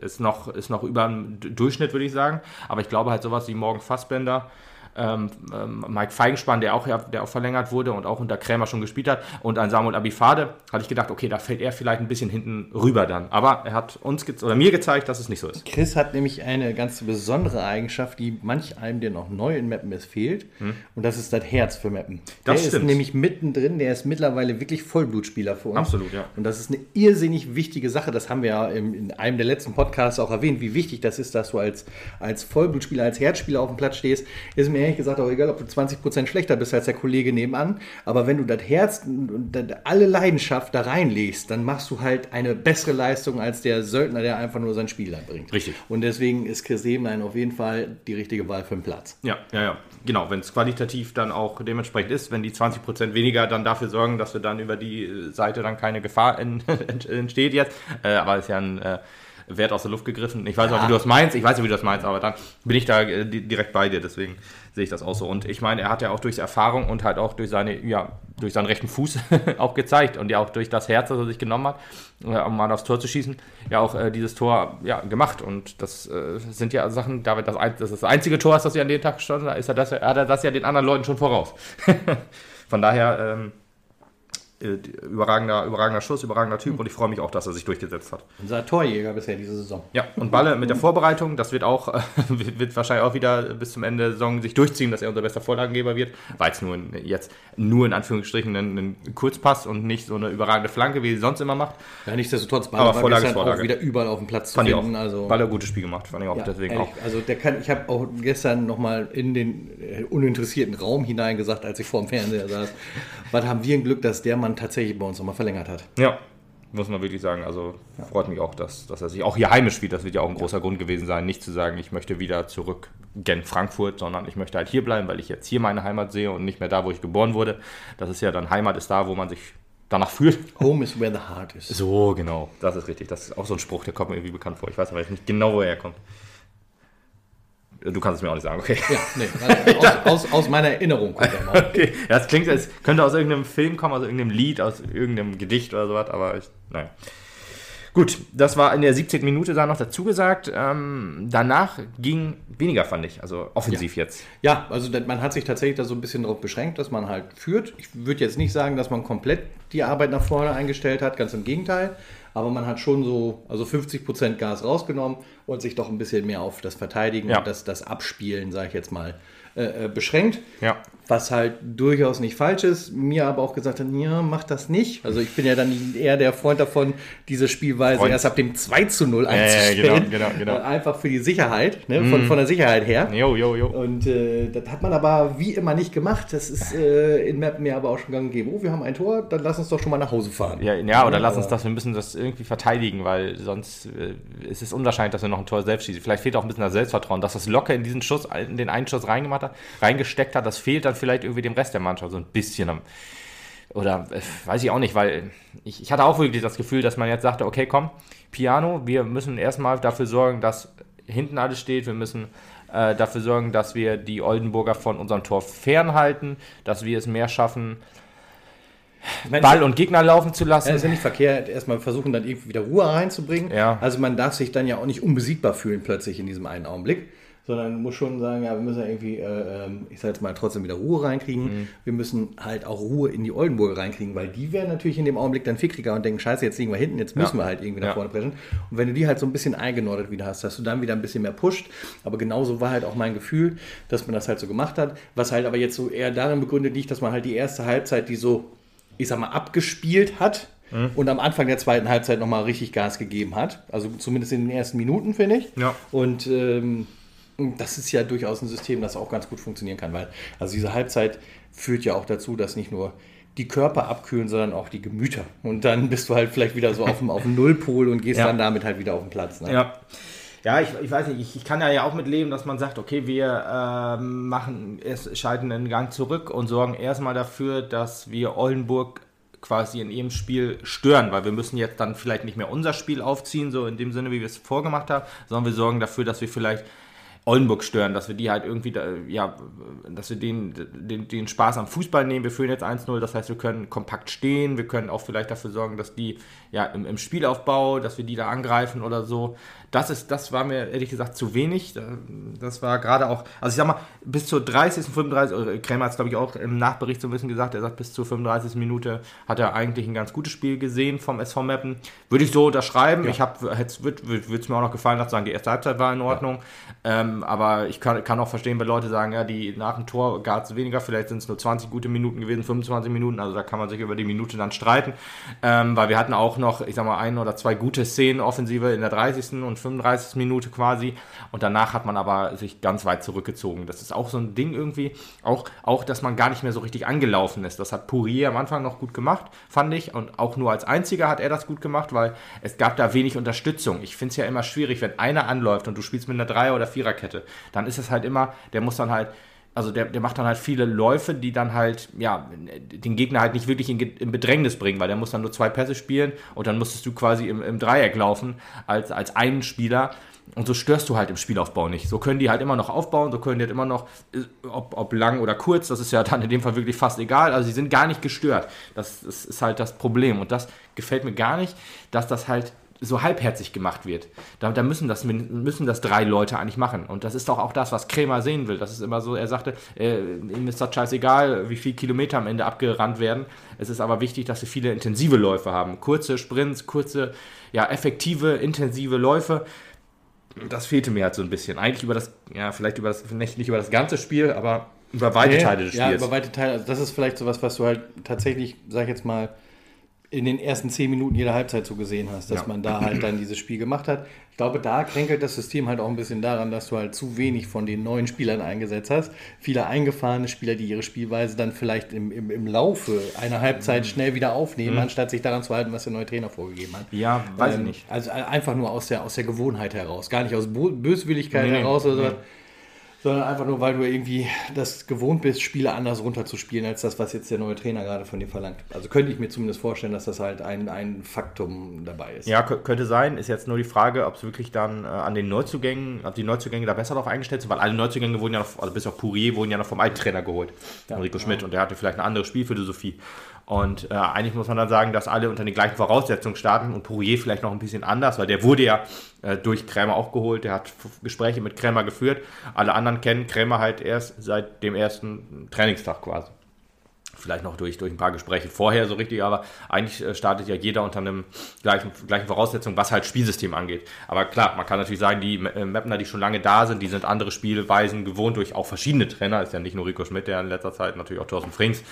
ist, noch, ist noch über dem Durchschnitt, würde ich sagen. Aber ich glaube halt sowas wie Morgen Fassbender ähm, ähm, Mike Feigenspann, der auch, der auch verlängert wurde und auch unter Krämer schon gespielt hat, und an Samuel Abifade, hatte ich gedacht, okay, da fällt er vielleicht ein bisschen hinten rüber dann. Aber er hat uns oder mir gezeigt, dass es nicht so ist. Chris hat nämlich eine ganz besondere Eigenschaft, die manch einem, der noch neu in Mappen ist, fehlt. Hm. Und das ist das Herz für Mappen. Der das ist nämlich mittendrin, der ist mittlerweile wirklich Vollblutspieler für uns. Absolut, ja. Und das ist eine irrsinnig wichtige Sache. Das haben wir ja in einem der letzten Podcasts auch erwähnt, wie wichtig das ist, dass du als, als Vollblutspieler, als Herzspieler auf dem Platz stehst. Ist mir ehrlich gesagt auch egal, ob du 20% schlechter bist als der Kollege nebenan. Aber wenn du das Herz und alle Leidenschaft da reinlegst, dann machst du halt eine bessere Leistung als der Söldner, der einfach nur sein Spiel bringt. Richtig. Und deswegen ist Chris Sebenlein auf jeden Fall die richtige Wahl für den Platz. Ja, ja, ja. Genau, wenn es qualitativ dann auch dementsprechend ist, wenn die 20% weniger dann dafür sorgen, dass wir dann über die Seite dann keine Gefahr <laughs> entsteht jetzt. Äh, aber es ist ja ein äh, Wert aus der Luft gegriffen. Ich weiß ja. auch, wie du das meinst. Ich weiß ja, wie du das meinst, aber dann bin ich da äh, direkt bei dir. Deswegen sehe ich das auch so. Und ich meine, er hat ja auch durch Erfahrung und halt auch durch seine, ja, durch seinen rechten Fuß <laughs> auch gezeigt und ja auch durch das Herz, das er sich genommen hat, äh, um mal aufs Tor zu schießen, ja auch äh, dieses Tor ja, gemacht. Und das äh, sind ja Sachen, David, das, das ist das einzige Tor, das er an dem Tag gestanden hat, ist er das, hat er das ja den anderen Leuten schon voraus. <laughs> Von daher, ähm, äh, überragender, überragender Schuss, überragender Typ und ich freue mich auch, dass er sich durchgesetzt hat. Unser Torjäger bisher diese Saison. Ja, und Balle mit der Vorbereitung, das wird auch, <laughs> wird wahrscheinlich auch wieder bis zum Ende der Saison sich durchziehen, dass er unser bester Vorlagengeber wird, weil es nur in, jetzt nur in Anführungsstrichen ein, ein Kurzpass und nicht so eine überragende Flanke, wie sie sonst immer macht. Ja, nichtsdestotrotz, Balle Aber Vorlage ist auch wieder überall auf dem Platz fand zu finden. Ich auch. Also Balle gutes Spiel gemacht, fand ich auch ja, deswegen ehrlich, auch. Also der kann, ich habe auch gestern nochmal in den äh, uninteressierten Raum hineingesagt, als ich vor dem Fernseher saß, <laughs> was haben wir ein Glück, dass der Mann tatsächlich bei uns nochmal verlängert hat. Ja, muss man wirklich sagen. Also ja. freut mich auch, dass, dass er sich auch hier heimisch spielt. Das wird ja auch ein großer Grund gewesen sein, nicht zu sagen, ich möchte wieder zurück gen Frankfurt, sondern ich möchte halt hier bleiben, weil ich jetzt hier meine Heimat sehe und nicht mehr da, wo ich geboren wurde. Das ist ja dann Heimat ist da, wo man sich danach fühlt. Home is where the heart is. So, genau. Das ist richtig. Das ist auch so ein Spruch, der kommt mir irgendwie bekannt vor. Ich weiß aber jetzt nicht genau, wo er kommt. Du kannst es mir auch nicht sagen, okay. Ja, nee, aus, aus, aus, meiner Erinnerung kommt er mal. <laughs> Okay, ja, das klingt, als könnte aus irgendeinem Film kommen, aus irgendeinem Lied, aus irgendeinem Gedicht oder sowas, aber ich, nein. Gut, das war in der 17. Minute da noch dazu gesagt. Ähm, danach ging weniger, fand ich, also offensiv ja. jetzt. Ja, also man hat sich tatsächlich da so ein bisschen darauf beschränkt, dass man halt führt. Ich würde jetzt nicht sagen, dass man komplett die Arbeit nach vorne eingestellt hat, ganz im Gegenteil aber man hat schon so also 50 Prozent Gas rausgenommen und sich doch ein bisschen mehr auf das Verteidigen ja. und das, das Abspielen, sage ich jetzt mal, äh, äh, beschränkt. Ja. Was halt durchaus nicht falsch ist. Mir aber auch gesagt hat, ja, mach das nicht. Also ich bin ja dann eher der Freund davon, diese Spielweise Freund. erst ab dem 2 zu 0 einzustellen. Ja, genau, genau, genau. Einfach für die Sicherheit, ne? von, mm. von der Sicherheit her. Jo, jo, jo. Und äh, das hat man aber wie immer nicht gemacht. Das ist äh, in Mappen ja aber auch schon gang gegeben. Oh, wir haben ein Tor, dann lass uns doch schon mal nach Hause fahren. Ja, ja oder ja, lass uns das, wir müssen das irgendwie verteidigen, weil sonst äh, ist es unwahrscheinlich, dass wir noch ein Tor selbst schießen. Vielleicht fehlt auch ein bisschen das Selbstvertrauen, dass das locker in diesen Schuss, in den einen Schuss reingemacht hat, reingesteckt hat, das fehlt dann vielleicht irgendwie dem Rest der Mannschaft so ein bisschen. Oder äh, weiß ich auch nicht, weil ich, ich hatte auch wirklich das Gefühl, dass man jetzt sagte, okay, komm, Piano, wir müssen erstmal dafür sorgen, dass hinten alles steht, wir müssen äh, dafür sorgen, dass wir die Oldenburger von unserem Tor fernhalten, dass wir es mehr schaffen, meine, Ball und Gegner laufen zu lassen. Ja, ist ja nicht verkehrt, erstmal versuchen dann irgendwie wieder Ruhe reinzubringen. Ja. Also man darf sich dann ja auch nicht unbesiegbar fühlen plötzlich in diesem einen Augenblick sondern muss schon sagen, ja, wir müssen irgendwie, äh, ähm, ich sag jetzt mal, trotzdem wieder Ruhe reinkriegen. Mhm. Wir müssen halt auch Ruhe in die Oldenburger reinkriegen, weil die werden natürlich in dem Augenblick dann fickriger und denken, scheiße, jetzt liegen wir hinten, jetzt müssen ja. wir halt irgendwie nach ja. vorne preschen. Und wenn du die halt so ein bisschen eingenordet wieder hast, dass du dann wieder ein bisschen mehr pusht. Aber genauso war halt auch mein Gefühl, dass man das halt so gemacht hat. Was halt aber jetzt so eher darin begründet liegt, dass man halt die erste Halbzeit, die so, ich sag mal, abgespielt hat, mhm. und am Anfang der zweiten Halbzeit nochmal richtig Gas gegeben hat. Also zumindest in den ersten Minuten, finde ich. Ja. Und ähm, das ist ja durchaus ein System, das auch ganz gut funktionieren kann, weil also diese Halbzeit führt ja auch dazu, dass nicht nur die Körper abkühlen, sondern auch die Gemüter. Und dann bist du halt vielleicht wieder so auf dem, auf dem Nullpol und gehst ja. dann damit halt wieder auf den Platz. Ne? Ja. Ja, ich, ich weiß nicht, ich, ich kann ja, auch mit leben, dass man sagt, okay, wir äh, machen, es schalten einen Gang zurück und sorgen erstmal dafür, dass wir Oldenburg quasi in ihrem Spiel stören, weil wir müssen jetzt dann vielleicht nicht mehr unser Spiel aufziehen, so in dem Sinne, wie wir es vorgemacht haben, sondern wir sorgen dafür, dass wir vielleicht Oldenburg stören, dass wir die halt irgendwie, da, ja, dass wir den, den, den Spaß am Fußball nehmen. Wir führen jetzt 1-0, das heißt, wir können kompakt stehen, wir können auch vielleicht dafür sorgen, dass die ja im, im Spielaufbau, dass wir die da angreifen oder so. Das ist, das war mir ehrlich gesagt zu wenig. Das war gerade auch, also ich sag mal, bis zur 30., 35., Krämer hat es glaube ich auch im Nachbericht so ein bisschen gesagt, er sagt, bis zur 35. Minute hat er eigentlich ein ganz gutes Spiel gesehen vom SV Meppen. Würde ich so unterschreiben. Ja. Ich habe, würde es mir auch noch gefallen, dass sagen, die erste Halbzeit war in Ordnung. Ja. Ähm, aber ich kann, kann auch verstehen, wenn Leute sagen, ja, die nach dem Tor gab es weniger, vielleicht sind es nur 20 gute Minuten gewesen, 25 Minuten, also da kann man sich über die Minute dann streiten. Ähm, weil wir hatten auch noch, ich sag mal, ein oder zwei gute Szenen offensive in der 30. und 35. Minute quasi. Und danach hat man aber sich ganz weit zurückgezogen. Das ist auch so ein Ding irgendwie. Auch, auch dass man gar nicht mehr so richtig angelaufen ist. Das hat Pourier am Anfang noch gut gemacht, fand ich. Und auch nur als einziger hat er das gut gemacht, weil es gab da wenig Unterstützung. Ich finde es ja immer schwierig, wenn einer anläuft und du spielst mit einer Dreier- oder Viererkette. Dann ist es halt immer, der muss dann halt also der, der macht dann halt viele Läufe, die dann halt, ja, den Gegner halt nicht wirklich in, in Bedrängnis bringen, weil der muss dann nur zwei Pässe spielen und dann musstest du quasi im, im Dreieck laufen als, als einen Spieler. Und so störst du halt im Spielaufbau nicht. So können die halt immer noch aufbauen, so können die halt immer noch, äh, ob, ob lang oder kurz, das ist ja dann in dem Fall wirklich fast egal. Also sie sind gar nicht gestört. Das, das ist halt das Problem. Und das gefällt mir gar nicht, dass das halt so halbherzig gemacht wird. Da, da, müssen, das, müssen das drei Leute eigentlich machen. Und das ist doch auch das, was Krämer sehen will. Das ist immer so, er sagte, äh, ihm ist das scheißegal, wie viele Kilometer am Ende abgerannt werden. Es ist aber wichtig, dass wir viele intensive Läufe haben. Kurze Sprints, kurze, ja, effektive, intensive Läufe. Das fehlte mir halt so ein bisschen. Eigentlich über das, ja, vielleicht über das, nicht, nicht über das ganze Spiel, aber über weite nee, Teile des Spiels. Ja, über weite Teile. Also das ist vielleicht sowas, was du halt tatsächlich, sag ich jetzt mal, in den ersten zehn Minuten jeder Halbzeit so gesehen hast, dass ja. man da halt dann dieses Spiel gemacht hat. Ich glaube, da kränkelt das System halt auch ein bisschen daran, dass du halt zu wenig von den neuen Spielern eingesetzt hast. Viele eingefahrene Spieler, die ihre Spielweise dann vielleicht im, im, im Laufe einer Halbzeit schnell wieder aufnehmen, mhm. anstatt sich daran zu halten, was der neue Trainer vorgegeben hat. Ja, weiß ähm, ich nicht. Also einfach nur aus der, aus der Gewohnheit heraus, gar nicht aus Böswilligkeit nee, heraus oder so. Nee sondern einfach nur, weil du irgendwie das gewohnt bist, Spiele anders runterzuspielen, als das, was jetzt der neue Trainer gerade von dir verlangt. Also könnte ich mir zumindest vorstellen, dass das halt ein, ein Faktum dabei ist. Ja, könnte sein. Ist jetzt nur die Frage, ob es wirklich dann äh, an den Neuzugängen, ob die Neuzugänge da besser drauf eingestellt sind, weil alle Neuzugänge wurden ja noch, also bis auf Pourier, wurden ja noch vom alten Trainer geholt, ja, Enrico Schmidt, ja. und der hatte vielleicht eine andere Spielphilosophie. Und äh, eigentlich muss man dann sagen, dass alle unter den gleichen Voraussetzungen starten und Pourier vielleicht noch ein bisschen anders, weil der wurde ja äh, durch Krämer auch geholt, der hat Gespräche mit Krämer geführt. Alle anderen kennen Krämer halt erst seit dem ersten Trainingstag quasi vielleicht noch durch, durch ein paar Gespräche vorher so richtig, aber eigentlich äh, startet ja jeder unter einem gleichen, gleichen Voraussetzungen, was halt Spielsystem angeht. Aber klar, man kann natürlich sagen, die äh, Mapner, die schon lange da sind, die sind andere Spielweisen gewohnt durch auch verschiedene Trainer. Ist ja nicht nur Rico Schmidt, der in letzter Zeit natürlich auch Thorsten Frings.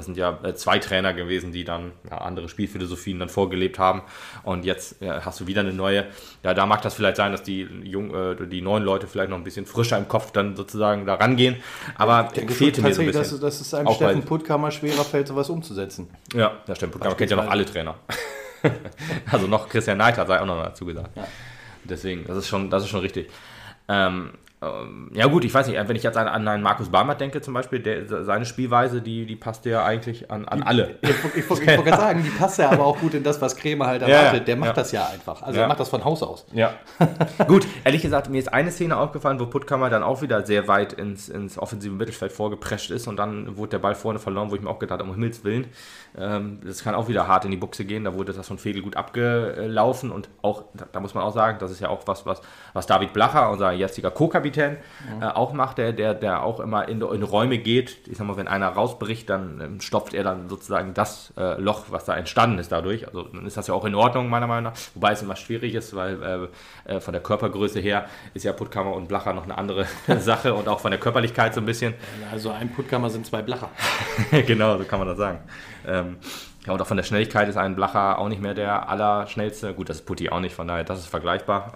Das sind ja äh, zwei Trainer gewesen, die dann ja, andere Spielphilosophien dann vorgelebt haben. Und jetzt ja, hast du wieder eine neue. Ja, da mag das vielleicht sein, dass die, jung, äh, die neuen Leute vielleicht noch ein bisschen frischer im Kopf dann sozusagen da rangehen. Aber ich fehlte mir so ein bisschen. Dass, dass es einem Steffen Puttkammer schwerer fällt, sowas umzusetzen. Ja, das stimmt. Man kennt ja noch alle Trainer. <laughs> also noch Christian Neidhardt sei auch noch dazu gesagt. Ja. Deswegen, das ist schon, das ist schon richtig. Ähm, ähm, ja gut, ich weiß nicht, wenn ich jetzt an, an einen Markus Barmert denke zum Beispiel, der, seine Spielweise, die, die passt ja eigentlich an, an alle. Ich, ich, ich wollte gerade sagen, die passt ja aber auch gut in das, was Krämer halt erwartet. Ja, der macht ja. das ja einfach. Also ja. er macht das von Haus aus. Ja. <laughs> gut, ehrlich gesagt, mir ist eine Szene aufgefallen, wo Puttkammer dann auch wieder sehr weit ins, ins offensive Mittelfeld vorgeprescht ist und dann wurde der Ball vorne verloren, wo ich mir auch gedacht habe, um Himmels Willen, ähm, das kann auch wieder hart in die Buchse gehen. Da wurde das von Fedel gut abgelaufen und auch, da muss man auch sagen, das ist ja auch was, was, was David Blacher, unser jetziger Co-Kapitän, mhm. äh, auch macht, der, der, der auch immer in, in Räume geht. Ich sag mal, wenn einer rausbricht, dann ähm, stopft er dann sozusagen das äh, Loch, was da entstanden ist dadurch. Also dann ist das ja auch in Ordnung, meiner Meinung nach. Wobei es immer schwierig ist, weil äh, äh von der Körpergröße her ist ja Puttkammer und Blacher noch eine andere <laughs> <laughs> Sache und auch von der Körperlichkeit so ein bisschen. Also ein Puttkammer sind zwei Blacher. <laughs> genau, so kann man das sagen. Ähm, Ja, und auch von der Schnelligkeit ist ein Blacher auch nicht mehr der allerschnellste. Gut, das ist Putti auch nicht, von daher, das ist vergleichbar.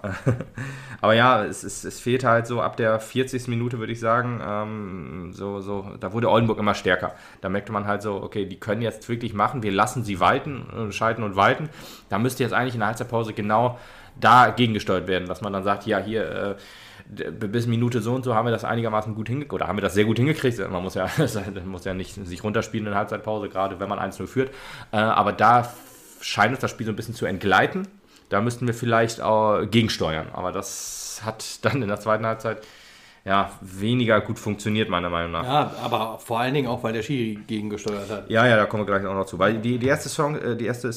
<laughs> Aber ja, es, es, es fehlt halt so ab der 40. Minute, würde ich sagen, ähm, so, so, da wurde Oldenburg immer stärker. Da merkte man halt so, okay, die können jetzt wirklich machen, wir lassen sie walten, äh, schalten und walten. Da müsste jetzt eigentlich in der Halbzeitpause genau dagegen gesteuert werden, dass man dann sagt, ja, hier, äh, bis Minute so und so haben wir das einigermaßen gut hingekriegt, oder haben wir das sehr gut hingekriegt. Man muss ja, <laughs> muss ja nicht sich runterspielen in der Halbzeitpause, gerade wenn man 1-0 führt. Äh, aber da scheint uns das Spiel so ein bisschen zu entgleiten. Da müssten wir vielleicht auch gegensteuern. Aber das hat dann in der zweiten Halbzeit ja, weniger gut funktioniert, meiner Meinung nach. Ja, aber vor allen Dingen auch, weil der Schiri gegengesteuert hat. Ja, ja, da kommen wir gleich auch noch zu. Weil die, die erste Song, äh, die erste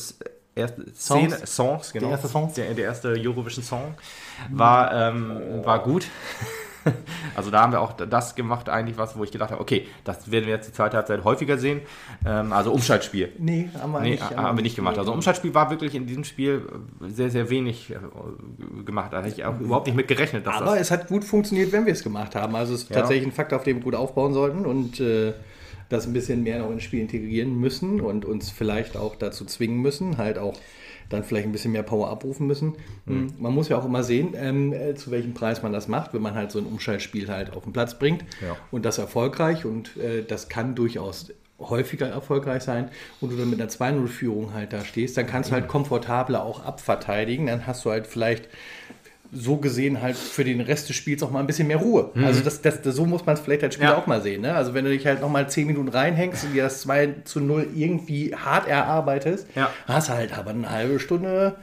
erste Szene, Songs, Songs genau. Der erste, Song. Der, der erste Eurovision Song war, ähm, war gut. <laughs> Also da haben wir auch das gemacht, eigentlich was, wo ich gedacht habe, okay, das werden wir jetzt die zweite Halbzeit häufiger sehen. Ähm, also Umschaltspiel. Nee, haben wir, nee, nicht, haben wir nicht gemacht. Also Umschaltspiel war wirklich in diesem Spiel sehr, sehr wenig äh, gemacht. Da hätte ich auch überhaupt nicht mit gerechnet. Aber es hat gut funktioniert, wenn wir es gemacht haben. Also es ist ja. tatsächlich ein Fakt, auf dem wir gut aufbauen sollten und äh, das ein bisschen mehr noch ins Spiel integrieren müssen und uns vielleicht auch dazu zwingen müssen, halt auch dann vielleicht ein bisschen mehr Power abrufen müssen. Mhm. Man muss ja auch immer sehen, ähm, äh, zu welchem Preis man das macht, wenn man halt so ein Umschaltspiel halt auf den Platz bringt ja. und das erfolgreich und äh, das kann durchaus häufiger erfolgreich sein und du dann mit einer 2-0-Führung halt da stehst, dann kannst du halt komfortabler auch abverteidigen. Dann hast du halt vielleicht so gesehen halt für den Rest des Spiels auch mal ein bisschen mehr Ruhe. Mhm. Also das, das, das, so muss man es vielleicht als Spieler ja. auch mal sehen. Ne? Also wenn du dich halt nochmal 10 Minuten reinhängst und dir das 2 zu 0 irgendwie hart erarbeitest, ja. hast halt aber eine halbe Stunde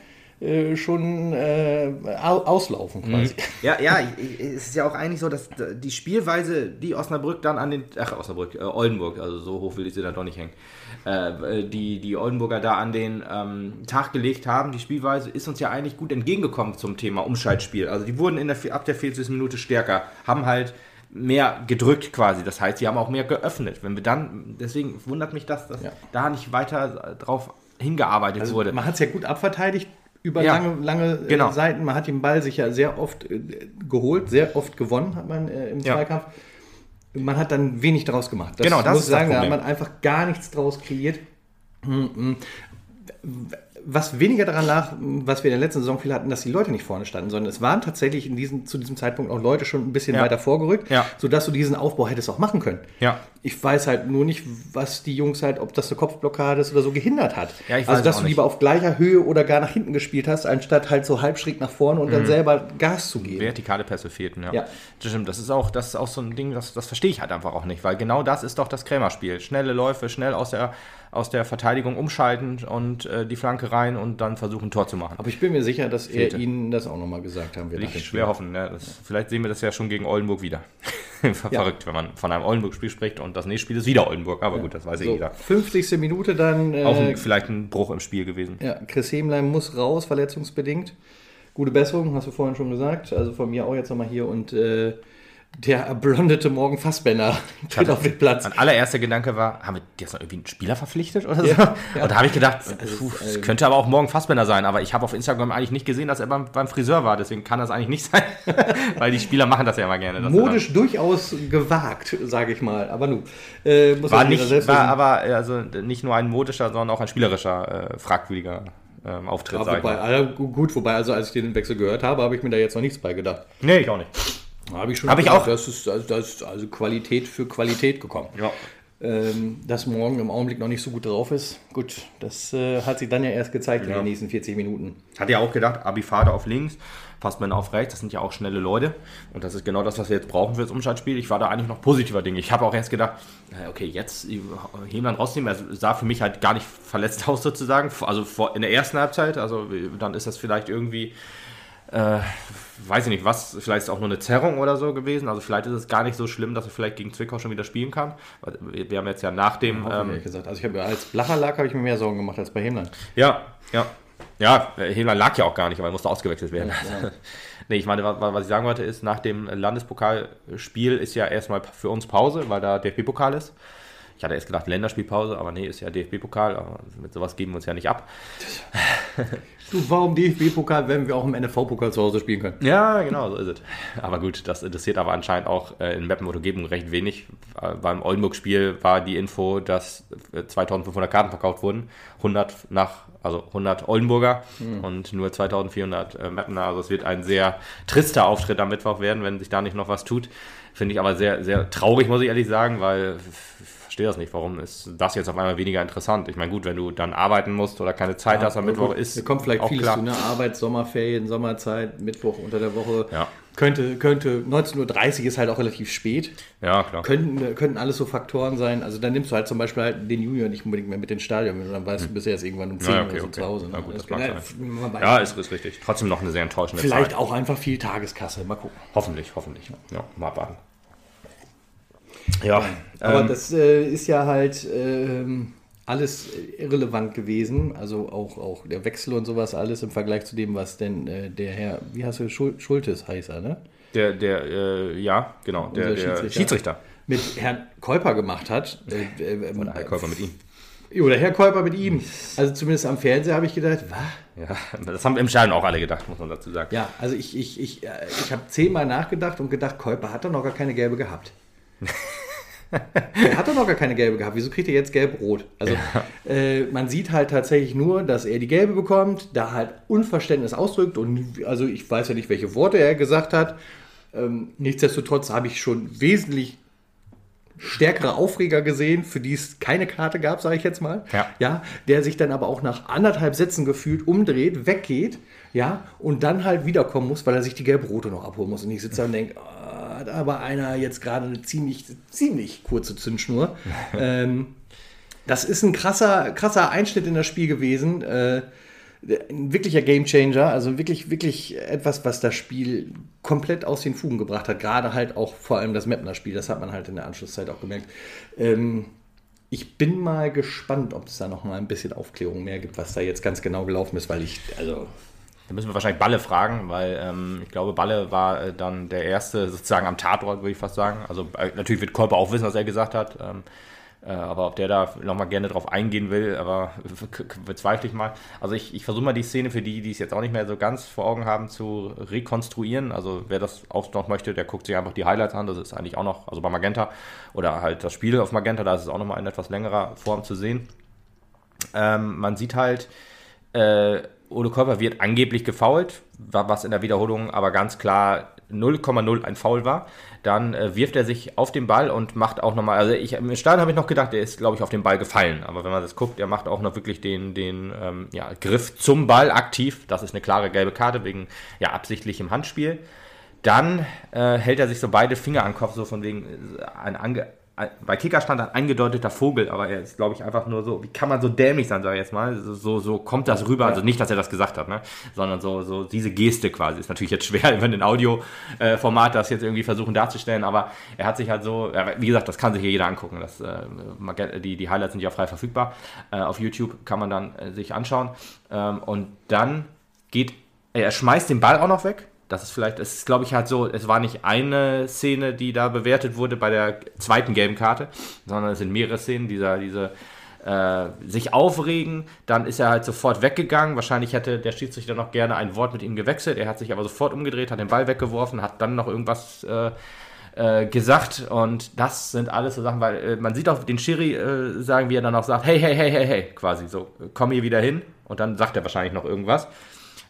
schon äh, auslaufen mhm. quasi. Ja, ja, es ist ja auch eigentlich so, dass die Spielweise, die Osnabrück dann an den, ach Osnabrück, äh, Oldenburg, also so hoch will ich sie da doch nicht hängen, äh, die, die Oldenburger da an den ähm, Tag gelegt haben, die Spielweise ist uns ja eigentlich gut entgegengekommen zum Thema Umschaltspiel. Also die wurden in der, ab der 40. Minute stärker, haben halt mehr gedrückt quasi. Das heißt, sie haben auch mehr geöffnet. Wenn wir dann, deswegen wundert mich das, dass ja. da nicht weiter drauf hingearbeitet also wurde. Man hat es ja gut abverteidigt über ja, lange, lange äh, genau. Seiten. Man hat den Ball sich ja sehr oft äh, geholt, sehr oft gewonnen hat man äh, im ja. Zweikampf man hat dann wenig daraus gemacht. Das genau, das muss ist sagen, da hat man einfach gar nichts draus kreiert. Was weniger daran lag, was wir in der letzten Saison viel hatten, dass die Leute nicht vorne standen, sondern es waren tatsächlich in diesem, zu diesem Zeitpunkt auch Leute schon ein bisschen ja. weiter vorgerückt, ja. sodass du diesen Aufbau hättest auch machen können. Ja. Ich weiß halt nur nicht, was die Jungs halt, ob das eine Kopfblockade ist oder so gehindert hat. Ja, also, dass du nicht. lieber auf gleicher Höhe oder gar nach hinten gespielt hast, anstatt halt so halb schräg nach vorne und mhm. dann selber Gas zu geben. Vertikale Pässe fehlten, ja. ja. Das stimmt, das ist auch, das ist auch so ein Ding, das, das verstehe ich halt einfach auch nicht, weil genau das ist doch das Krämerspiel. Schnelle Läufe, schnell aus der aus der Verteidigung umschalten und äh, die Flanke rein und dann versuchen, ein Tor zu machen. Aber ich bin mir sicher, dass Fehlte. er Ihnen das auch nochmal gesagt haben wird. Will ich schwer hoffen. Ne? Das, ja. Vielleicht sehen wir das ja schon gegen Oldenburg wieder. <laughs> Verrückt, ja. wenn man von einem Oldenburg-Spiel spricht und das nächste Spiel ist wieder Oldenburg. Aber ja. gut, das weiß ja so, jeder. 50. Minute dann. Äh, auch ein, vielleicht ein Bruch im Spiel gewesen. Ja, Chris Hemlein muss raus, verletzungsbedingt. Gute Besserung, hast du vorhin schon gesagt. Also von mir auch jetzt nochmal hier und. Äh, der erblondete Morgen Fassbender tritt <laughs> auf den Platz. Mein allererster Gedanke war, haben wir jetzt noch irgendwie einen Spieler verpflichtet oder so? Ja, ja. Und da habe ich gedacht, es könnte aber auch Morgen Fassbender sein, aber ich habe auf Instagram eigentlich nicht gesehen, dass er beim, beim Friseur war, deswegen kann das eigentlich nicht <laughs> sein, weil die Spieler machen das ja immer gerne. Modisch durchaus gewagt, sage ich mal, aber nun. Äh, war nicht, war aber also nicht nur ein modischer, sondern auch ein spielerischer, äh, fragwürdiger ähm, Auftritt. Ja, wobei, gut, wobei, also als ich den Wechsel gehört habe, habe ich mir da jetzt noch nichts bei gedacht. Nee, ich auch nicht. Habe ich schon. Habe ich auch. Das ist, also, das ist also Qualität für Qualität gekommen. Ja. Ähm, dass morgen im Augenblick noch nicht so gut drauf ist. Gut, das äh, hat sich dann ja erst gezeigt ja. in den nächsten 40 Minuten. Hat ja auch gedacht, Abifade auf links, Fassmann auf rechts, das sind ja auch schnelle Leute. Und das ist genau das, was wir jetzt brauchen für das Umschaltspiel. Ich war da eigentlich noch positiver Dinge. Ich habe auch erst gedacht, okay, jetzt Hemland rausnehmen. Er sah für mich halt gar nicht verletzt <laughs> aus sozusagen. Also in der ersten Halbzeit. Also dann ist das vielleicht irgendwie äh, weiß ich nicht, was, vielleicht ist auch nur eine Zerrung oder so gewesen. Also vielleicht ist es gar nicht so schlimm, dass er vielleicht gegen Zwickau schon wieder spielen kann. Wir haben jetzt ja nach dem. Ja, ähm, gesagt. Also ich habe als Blacher lag, habe ich mir mehr Sorgen gemacht als bei Hemland. Ja, ja. Ja, Hemland lag ja auch gar nicht, aber er musste ausgewechselt werden. Ja, ja. <laughs> nee, ich meine, was ich sagen wollte, ist, nach dem Landespokalspiel ist ja erstmal für uns Pause, weil da der DFB-Pokal ist. Ich hatte erst gedacht Länderspielpause, aber nee, ist ja DFB-Pokal, aber mit sowas geben wir uns ja nicht ab. <laughs> Du, warum DFB-Pokal, wenn wir auch im NFV-Pokal zu Hause spielen können? Ja, genau, so ist es. Aber gut, das interessiert aber anscheinend auch äh, in Meppen und Umgebung recht wenig. Äh, beim Oldenburg-Spiel war die Info, dass äh, 2500 Karten verkauft wurden, 100 nach, also 100 Oldenburger Hm. und nur 2400 äh, Meppener. Also es wird ein sehr trister Auftritt am Mittwoch werden, wenn sich da nicht noch was tut. Finde ich aber sehr, sehr traurig, muss ich ehrlich sagen, weil verstehe das nicht. Warum ist das jetzt auf einmal weniger interessant? Ich meine, gut, wenn du dann arbeiten musst oder keine Zeit hast am Mittwoch, ist Da kommt vielleicht auch vieles klar. zu, ne? Arbeit, Sommerferien, Sommerzeit, Mittwoch unter der Woche. Ja. Könnte, könnte, 19.30 Uhr ist halt auch relativ spät. Ja, klar. Könnten, könnten alles so Faktoren sein. Also dann nimmst du halt zum Beispiel halt den Junior nicht unbedingt mehr mit ins Stadion, wenn du dann weißt, du bist ja erst irgendwann um 10 Ja, Uhr okay, oder so okay. zu Hause. Na Ne? gut, Das das weiß Ja, ist, ist richtig. Trotzdem noch eine sehr enttäuschende Vielleicht Zahl. auch einfach viel Tageskasse. Mal gucken. Hoffentlich, hoffentlich. Ja, mal abwarten. Ja, Aber ähm, das äh, ist ja halt ähm, alles irrelevant gewesen. Also auch, auch der Wechsel und sowas, alles im Vergleich zu dem, was denn äh, der Herr, wie hast du, Schul Schultes heißt er, ne? der, der, äh, ja, genau, der, der Schiedsrichter. Schiedsrichter. Mit Herrn Käuper gemacht hat. Äh, <laughs> äh, Oder Herr Käufer mit ihm. Oder Herr Käuper mit ihm. Also zumindest am Fernseher habe ich gedacht, was? Ja, das haben im Stadion auch alle gedacht, muss man dazu sagen. Ja, also ich, ich, ich, äh, ich habe zehnmal nachgedacht und gedacht, Käuper hat doch noch gar keine gelbe gehabt. <laughs> er hat doch noch gar keine gelbe gehabt. Wieso kriegt er jetzt gelb-rot? Also äh, man sieht halt tatsächlich nur, dass er die gelbe bekommt, da halt Unverständnis ausdrückt und also ich weiß ja nicht, welche Worte er gesagt hat. Ähm, nichtsdestotrotz habe ich schon wesentlich stärkere Aufreger gesehen, für die es keine Karte gab, sage ich jetzt mal. Ja. ja, der sich dann aber auch nach anderthalb Sätzen gefühlt umdreht, weggeht, ja, und dann halt wiederkommen muss, weil er sich die gelbe Rote noch abholen muss. Und ich sitze da und denke, ah, hat aber einer jetzt gerade eine ziemlich, ziemlich kurze Zündschnur. <laughs> ähm, das ist ein krasser, krasser Einschnitt in das Spiel gewesen. Äh, ein wirklicher Gamechanger, also wirklich, wirklich etwas, was das Spiel komplett aus den Fugen gebracht hat. Gerade halt auch vor allem das Mapner-Spiel, das hat man halt in der Anschlusszeit auch gemerkt. Ähm, ich bin mal gespannt, ob es da noch mal ein bisschen Aufklärung mehr gibt, was da jetzt ganz genau gelaufen ist, weil ich, also Da müssen wir wahrscheinlich Balle fragen, weil ähm, ich glaube, Balle war äh, dann der Erste sozusagen am Tatort, würde ich fast sagen. Also äh, natürlich wird Kolper auch wissen, was er gesagt hat. Ähm, äh, aber ob der da nochmal gerne drauf eingehen will, aber bezweifle ich mal. Also ich, ich versuche mal die Szene für die, die es jetzt auch nicht mehr so ganz vor Augen haben, zu rekonstruieren. Also wer das auch noch möchte, der guckt sich einfach die Highlights an. Das ist eigentlich auch noch, also bei Magenta oder halt das Spiel auf Magenta, da ist es auch nochmal in etwas längerer Form zu sehen. Ähm, man sieht halt, äh, Ole Körper wird angeblich gefoult, wa- was in der Wiederholung aber ganz klar 0,0 ein Foul war. Dann äh, wirft er sich auf den Ball und macht auch nochmal, also ich, im Stadion habe ich noch gedacht, er ist, glaube ich, auf den Ball gefallen. Aber wenn man das guckt, er macht auch noch wirklich den, den ähm, ja, Griff zum Ball aktiv. Das ist eine klare gelbe Karte wegen ja, absichtlichem Handspiel. Dann äh, hält er sich so beide Finger an den Kopf, so von wegen äh, ein ange bei Kicker stand ein angedeuteter Vogel, aber er ist, glaube ich, einfach nur so, wie kann man so dämlich sein, sage ich jetzt mal. So, so, kommt das rüber. Also nicht, dass er das gesagt hat, ne? sondern so, so diese Geste quasi. Ist natürlich jetzt schwer, <laughs> wenn in Audioformat das jetzt irgendwie versuchen darzustellen, aber er hat sich halt so, ja, wie gesagt, das kann sich hier jeder angucken. Das, äh, die, die Highlights sind ja frei verfügbar. Äh, auf YouTube kann man dann äh, sich anschauen. Ähm, und dann geht, er schmeißt den Ball auch noch weg. Das ist vielleicht, es ist glaube ich halt so, es war nicht eine Szene, die da bewertet wurde bei der zweiten gelben Karte, sondern es sind mehrere Szenen, dieser, diese äh, sich aufregen, dann ist er halt sofort weggegangen. Wahrscheinlich hätte der Schiedsrichter noch gerne ein Wort mit ihm gewechselt. Er hat sich aber sofort umgedreht, hat den Ball weggeworfen, hat dann noch irgendwas äh, äh, gesagt und das sind alles so Sachen, weil äh, man sieht auch den Schiri äh, sagen, wie er dann auch sagt, hey, hey, hey, hey, hey, quasi so, komm hier wieder hin und dann sagt er wahrscheinlich noch irgendwas.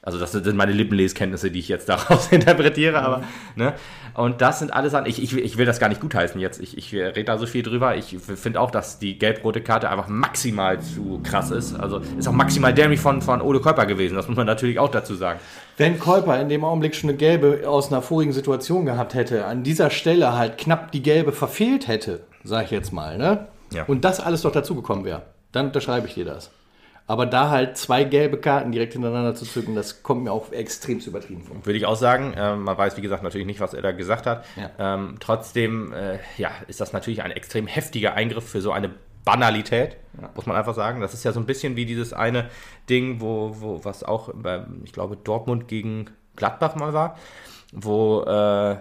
Also das sind meine Lippenleskenntnisse, die ich jetzt daraus <laughs> interpretiere, aber ne? Und das sind alles Sachen, ich, ich, ich will das gar nicht gutheißen jetzt, ich, ich rede da so viel drüber, ich finde auch, dass die gelb-rote Karte einfach maximal zu krass ist, also ist auch maximal dämlich von, von Ole Körper gewesen, das muss man natürlich auch dazu sagen. Wenn Käuper in dem Augenblick schon eine gelbe aus einer vorigen Situation gehabt hätte, an dieser Stelle halt knapp die gelbe verfehlt hätte, sag ich jetzt mal, ne? Ja. Und das alles doch dazugekommen wäre, dann unterschreibe ich dir das. Aber da halt zwei gelbe Karten direkt hintereinander zu zücken, das kommt mir auch extremst übertrieben vor. Würde ich auch sagen. Ähm, man weiß, wie gesagt, natürlich nicht, was er da gesagt hat. Ja. Ähm, trotzdem äh, ja, ist das natürlich ein extrem heftiger Eingriff für so eine Banalität, muss man einfach sagen. Das ist ja so ein bisschen wie dieses eine Ding, wo, wo was auch bei, ich glaube, Dortmund gegen Gladbach mal war, wo äh,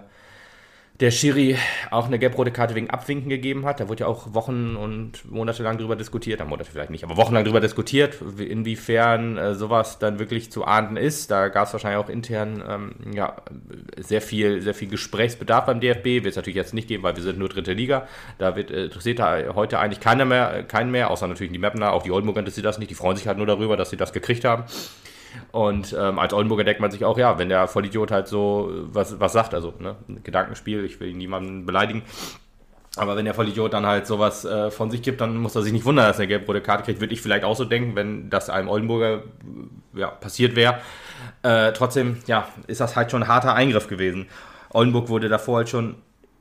der Schiri auch eine gelb-rote Karte wegen Abwinken gegeben hat. Da wurde ja auch Wochen und Monate lang drüber diskutiert, ja, Monate vielleicht nicht, aber wochenlang drüber diskutiert, inwiefern äh, sowas dann wirklich zu ahnden ist. Da gab es wahrscheinlich auch intern ähm, ja, sehr viel, sehr viel Gesprächsbedarf beim DFB. Wird es natürlich jetzt nicht geben, weil wir sind nur dritte Liga. Da wird, äh, interessiert da heute eigentlich keiner mehr, keinen mehr, außer natürlich die Mapner, auch die Oldenburger interessiert das nicht. Die freuen sich halt nur darüber, dass sie das gekriegt haben. Und ähm, als Oldenburger denkt man sich auch, ja, wenn der Vollidiot halt so was, was sagt, also ne, Gedankenspiel, ich will niemanden beleidigen, aber wenn der Vollidiot dann halt sowas äh, von sich gibt, dann muss er sich nicht wundern, dass er eine gelb-rote Karte kriegt. Würde ich vielleicht auch so denken, wenn das einem Oldenburger äh, ja, passiert wäre. Äh, trotzdem, ja, ist das halt schon ein harter Eingriff gewesen. Oldenburg wurde davor halt schon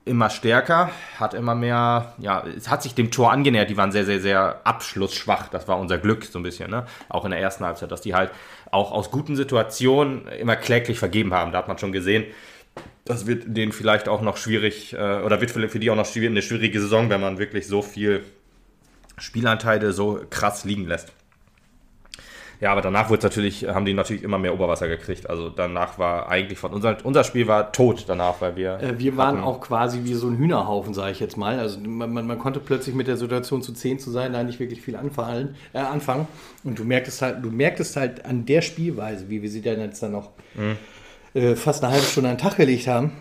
immer stärker, hat immer mehr, ja, es hat sich dem Tor angenähert. Die waren sehr, sehr, sehr abschlussschwach. Das war unser Glück so ein bisschen, ne? Auch in der ersten Halbzeit, dass die halt auch aus guten Situationen immer kläglich vergeben haben. Da hat man schon gesehen, das wird denen vielleicht auch noch schwierig, äh, oder wird für die auch noch schwierig, eine schwierige Saison, wenn man wirklich so viel Spielanteile so krass liegen lässt. Ja, aber danach wurde natürlich, haben die natürlich immer mehr Oberwasser gekriegt. Also danach war eigentlich von unser, unser Spiel war tot danach, weil wir. Äh, wir waren auch quasi wie so ein Hühnerhaufen, sage ich jetzt mal. Also man, man, man, konnte plötzlich mit der Situation zu 10 zu sein, da nicht wirklich viel anfallen, äh, anfangen. Und du merktest halt, du merktest halt an der Spielweise, wie wir sie dann jetzt dann noch. Mhm äh, fast eine halbe Stunde an den Tag gelegt haben,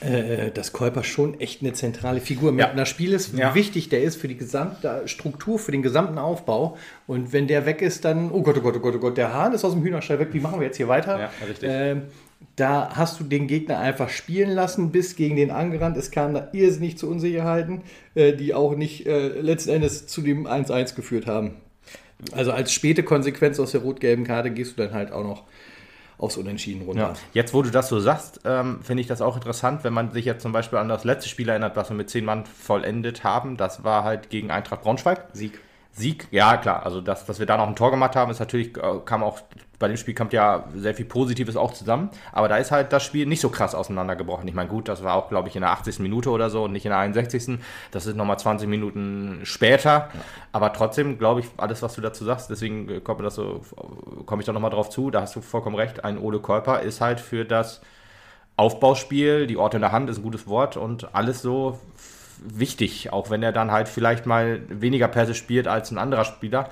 äh, dass Kolper schon echt eine zentrale Figur mit ja. einer Spiel ist, wie ja. wichtig der ist für die gesamte Struktur, für den gesamten Aufbau. Und wenn der weg ist, dann, oh Gott, oh Gott, oh Gott, oh Gott, der Hahn ist aus dem Hühnerstall weg, wie machen wir jetzt hier weiter? Ja, richtig. Äh, da hast du den Gegner einfach spielen lassen, bis gegen den angerannt. Es kam da irrsinnig zu Unsicherheiten, äh, die auch nicht äh, letzten Endes zu dem 1-1 geführt haben. Also als späte Konsequenz aus der rot-gelben Karte gehst du dann halt auch noch aufs Unentschieden runter. Ja. Jetzt, wo du das so sagst, ähm, finde ich das auch interessant, wenn man sich jetzt zum Beispiel an das letzte Spiel erinnert, was wir mit zehn Mann vollendet haben. Das war halt gegen Eintracht Braunschweig. Sieg. Sieg, ja klar, also dass, dass wir da noch ein Tor gemacht haben, ist natürlich, äh, kam auch, bei dem Spiel kommt ja sehr viel Positives auch zusammen, aber da ist halt das Spiel nicht so krass auseinandergebrochen. Ich meine, gut, das war auch, glaube ich, in der 80. Minute oder so und nicht in der 61. Das ist nochmal 20 Minuten später, ja. aber trotzdem, glaube ich, alles, was du dazu sagst, deswegen äh, kommt das so, komme ich da nochmal drauf zu, da hast du vollkommen recht, ein Ole Kolper ist halt für das Aufbauspiel, die Orte in der Hand ist ein gutes Wort und alles so wichtig, auch wenn er dann halt vielleicht mal weniger Pässe spielt als ein anderer Spieler.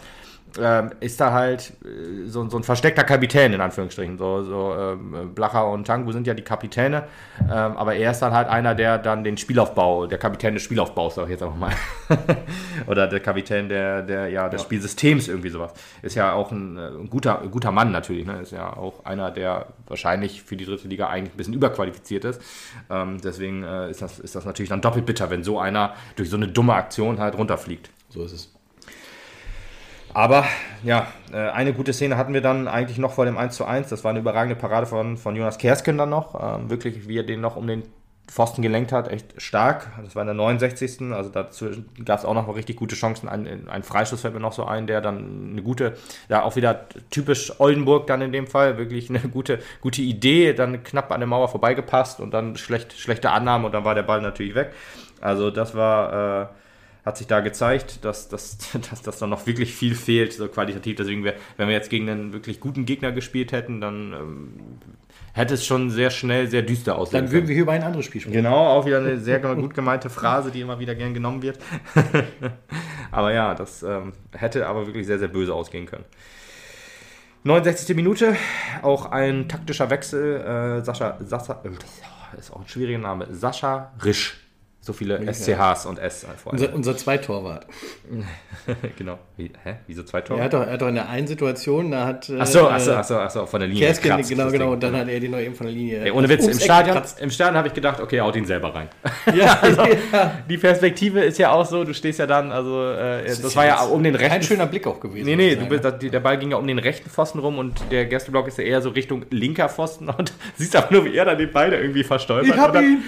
Ähm, ist da halt äh, so, so, ein versteckter Kapitän in Anführungsstrichen. So, so ähm, Blacher und Tangu sind ja die Kapitäne, ähm, aber er ist dann halt einer, der dann den Spielaufbau, der Kapitän des Spielaufbaus, sag ich jetzt einfach mal. <laughs> Oder der Kapitän der, der, ja, des ja. Spielsystems, irgendwie sowas. Ist ja auch ein, äh, ein guter, ein guter Mann natürlich. Ne? Ist ja auch einer, der wahrscheinlich für die dritte Liga eigentlich ein bisschen überqualifiziert ist. Ähm, deswegen äh, ist, das, ist das natürlich dann doppelt bitter, wenn so einer durch so eine dumme Aktion halt runterfliegt. So ist es. Aber ja, äh, eine gute Szene hatten wir dann eigentlich noch vor dem 1 zu 1. Das war eine überragende Parade von, von Jonas Kersken dann noch. Ähm, wirklich, wie er den noch um den Pfosten gelenkt hat, echt stark. Das war in der 69. Also dazu gab es auch noch mal richtig gute Chancen. Ein, ein Freischuss fällt mir noch so ein, der dann eine gute, ja auch wieder typisch Oldenburg dann in dem Fall, wirklich eine gute, gute Idee, dann knapp an der Mauer vorbeigepasst und dann schlecht, schlechte Annahme und dann war der Ball natürlich weg. Also das war... Äh, hat sich da gezeigt, dass, dass, <laughs> dass, dass da noch wirklich viel fehlt, so qualitativ. Deswegen, wär, wenn wir jetzt gegen einen wirklich guten Gegner gespielt hätten, dann ähm, hätte es schon sehr schnell sehr düster aussehen Dann würden können. wir hier über ein anderes Spiel sprechen. Genau, auch wieder eine sehr <laughs> gut gemeinte Phrase, die immer wieder gern genommen wird. <laughs> aber ja, das ähm, hätte aber wirklich sehr, sehr böse ausgehen können. 69. Minute, auch ein taktischer Wechsel. Äh, Sascha, Sascha, äh, ist auch ein schwieriger Name. Sascha Risch so viele SCHs und S vor allem. Unser, unser Zweitorwart. <laughs> genau. Wie, hä? Wieso Zweitorwart? Er hat, doch, er hat doch in der einen Situation, da hat. Achso, achso, achso, achso, von der Linie. Kersken, kratzt, genau, genau. Und dann hat er die noch eben von der Linie. Ey, ohne Witz, im Stadion, im Stadion habe ich gedacht, okay, haut ihn selber rein. <laughs> Ja, <laughs> also, ja, Die Perspektive ist ja auch so, du stehst ja dann, also, äh, das, das war ja um den rechten. Ein schöner Blick auch gewesen. Nee, nee, du bist, der Ball ging ja um den rechten Pfosten rum und der Gästeblock ist ja eher so Richtung linker Pfosten und siehst aber nur, wie er dann den Ball irgendwie verstolpert. Ich hab ihn!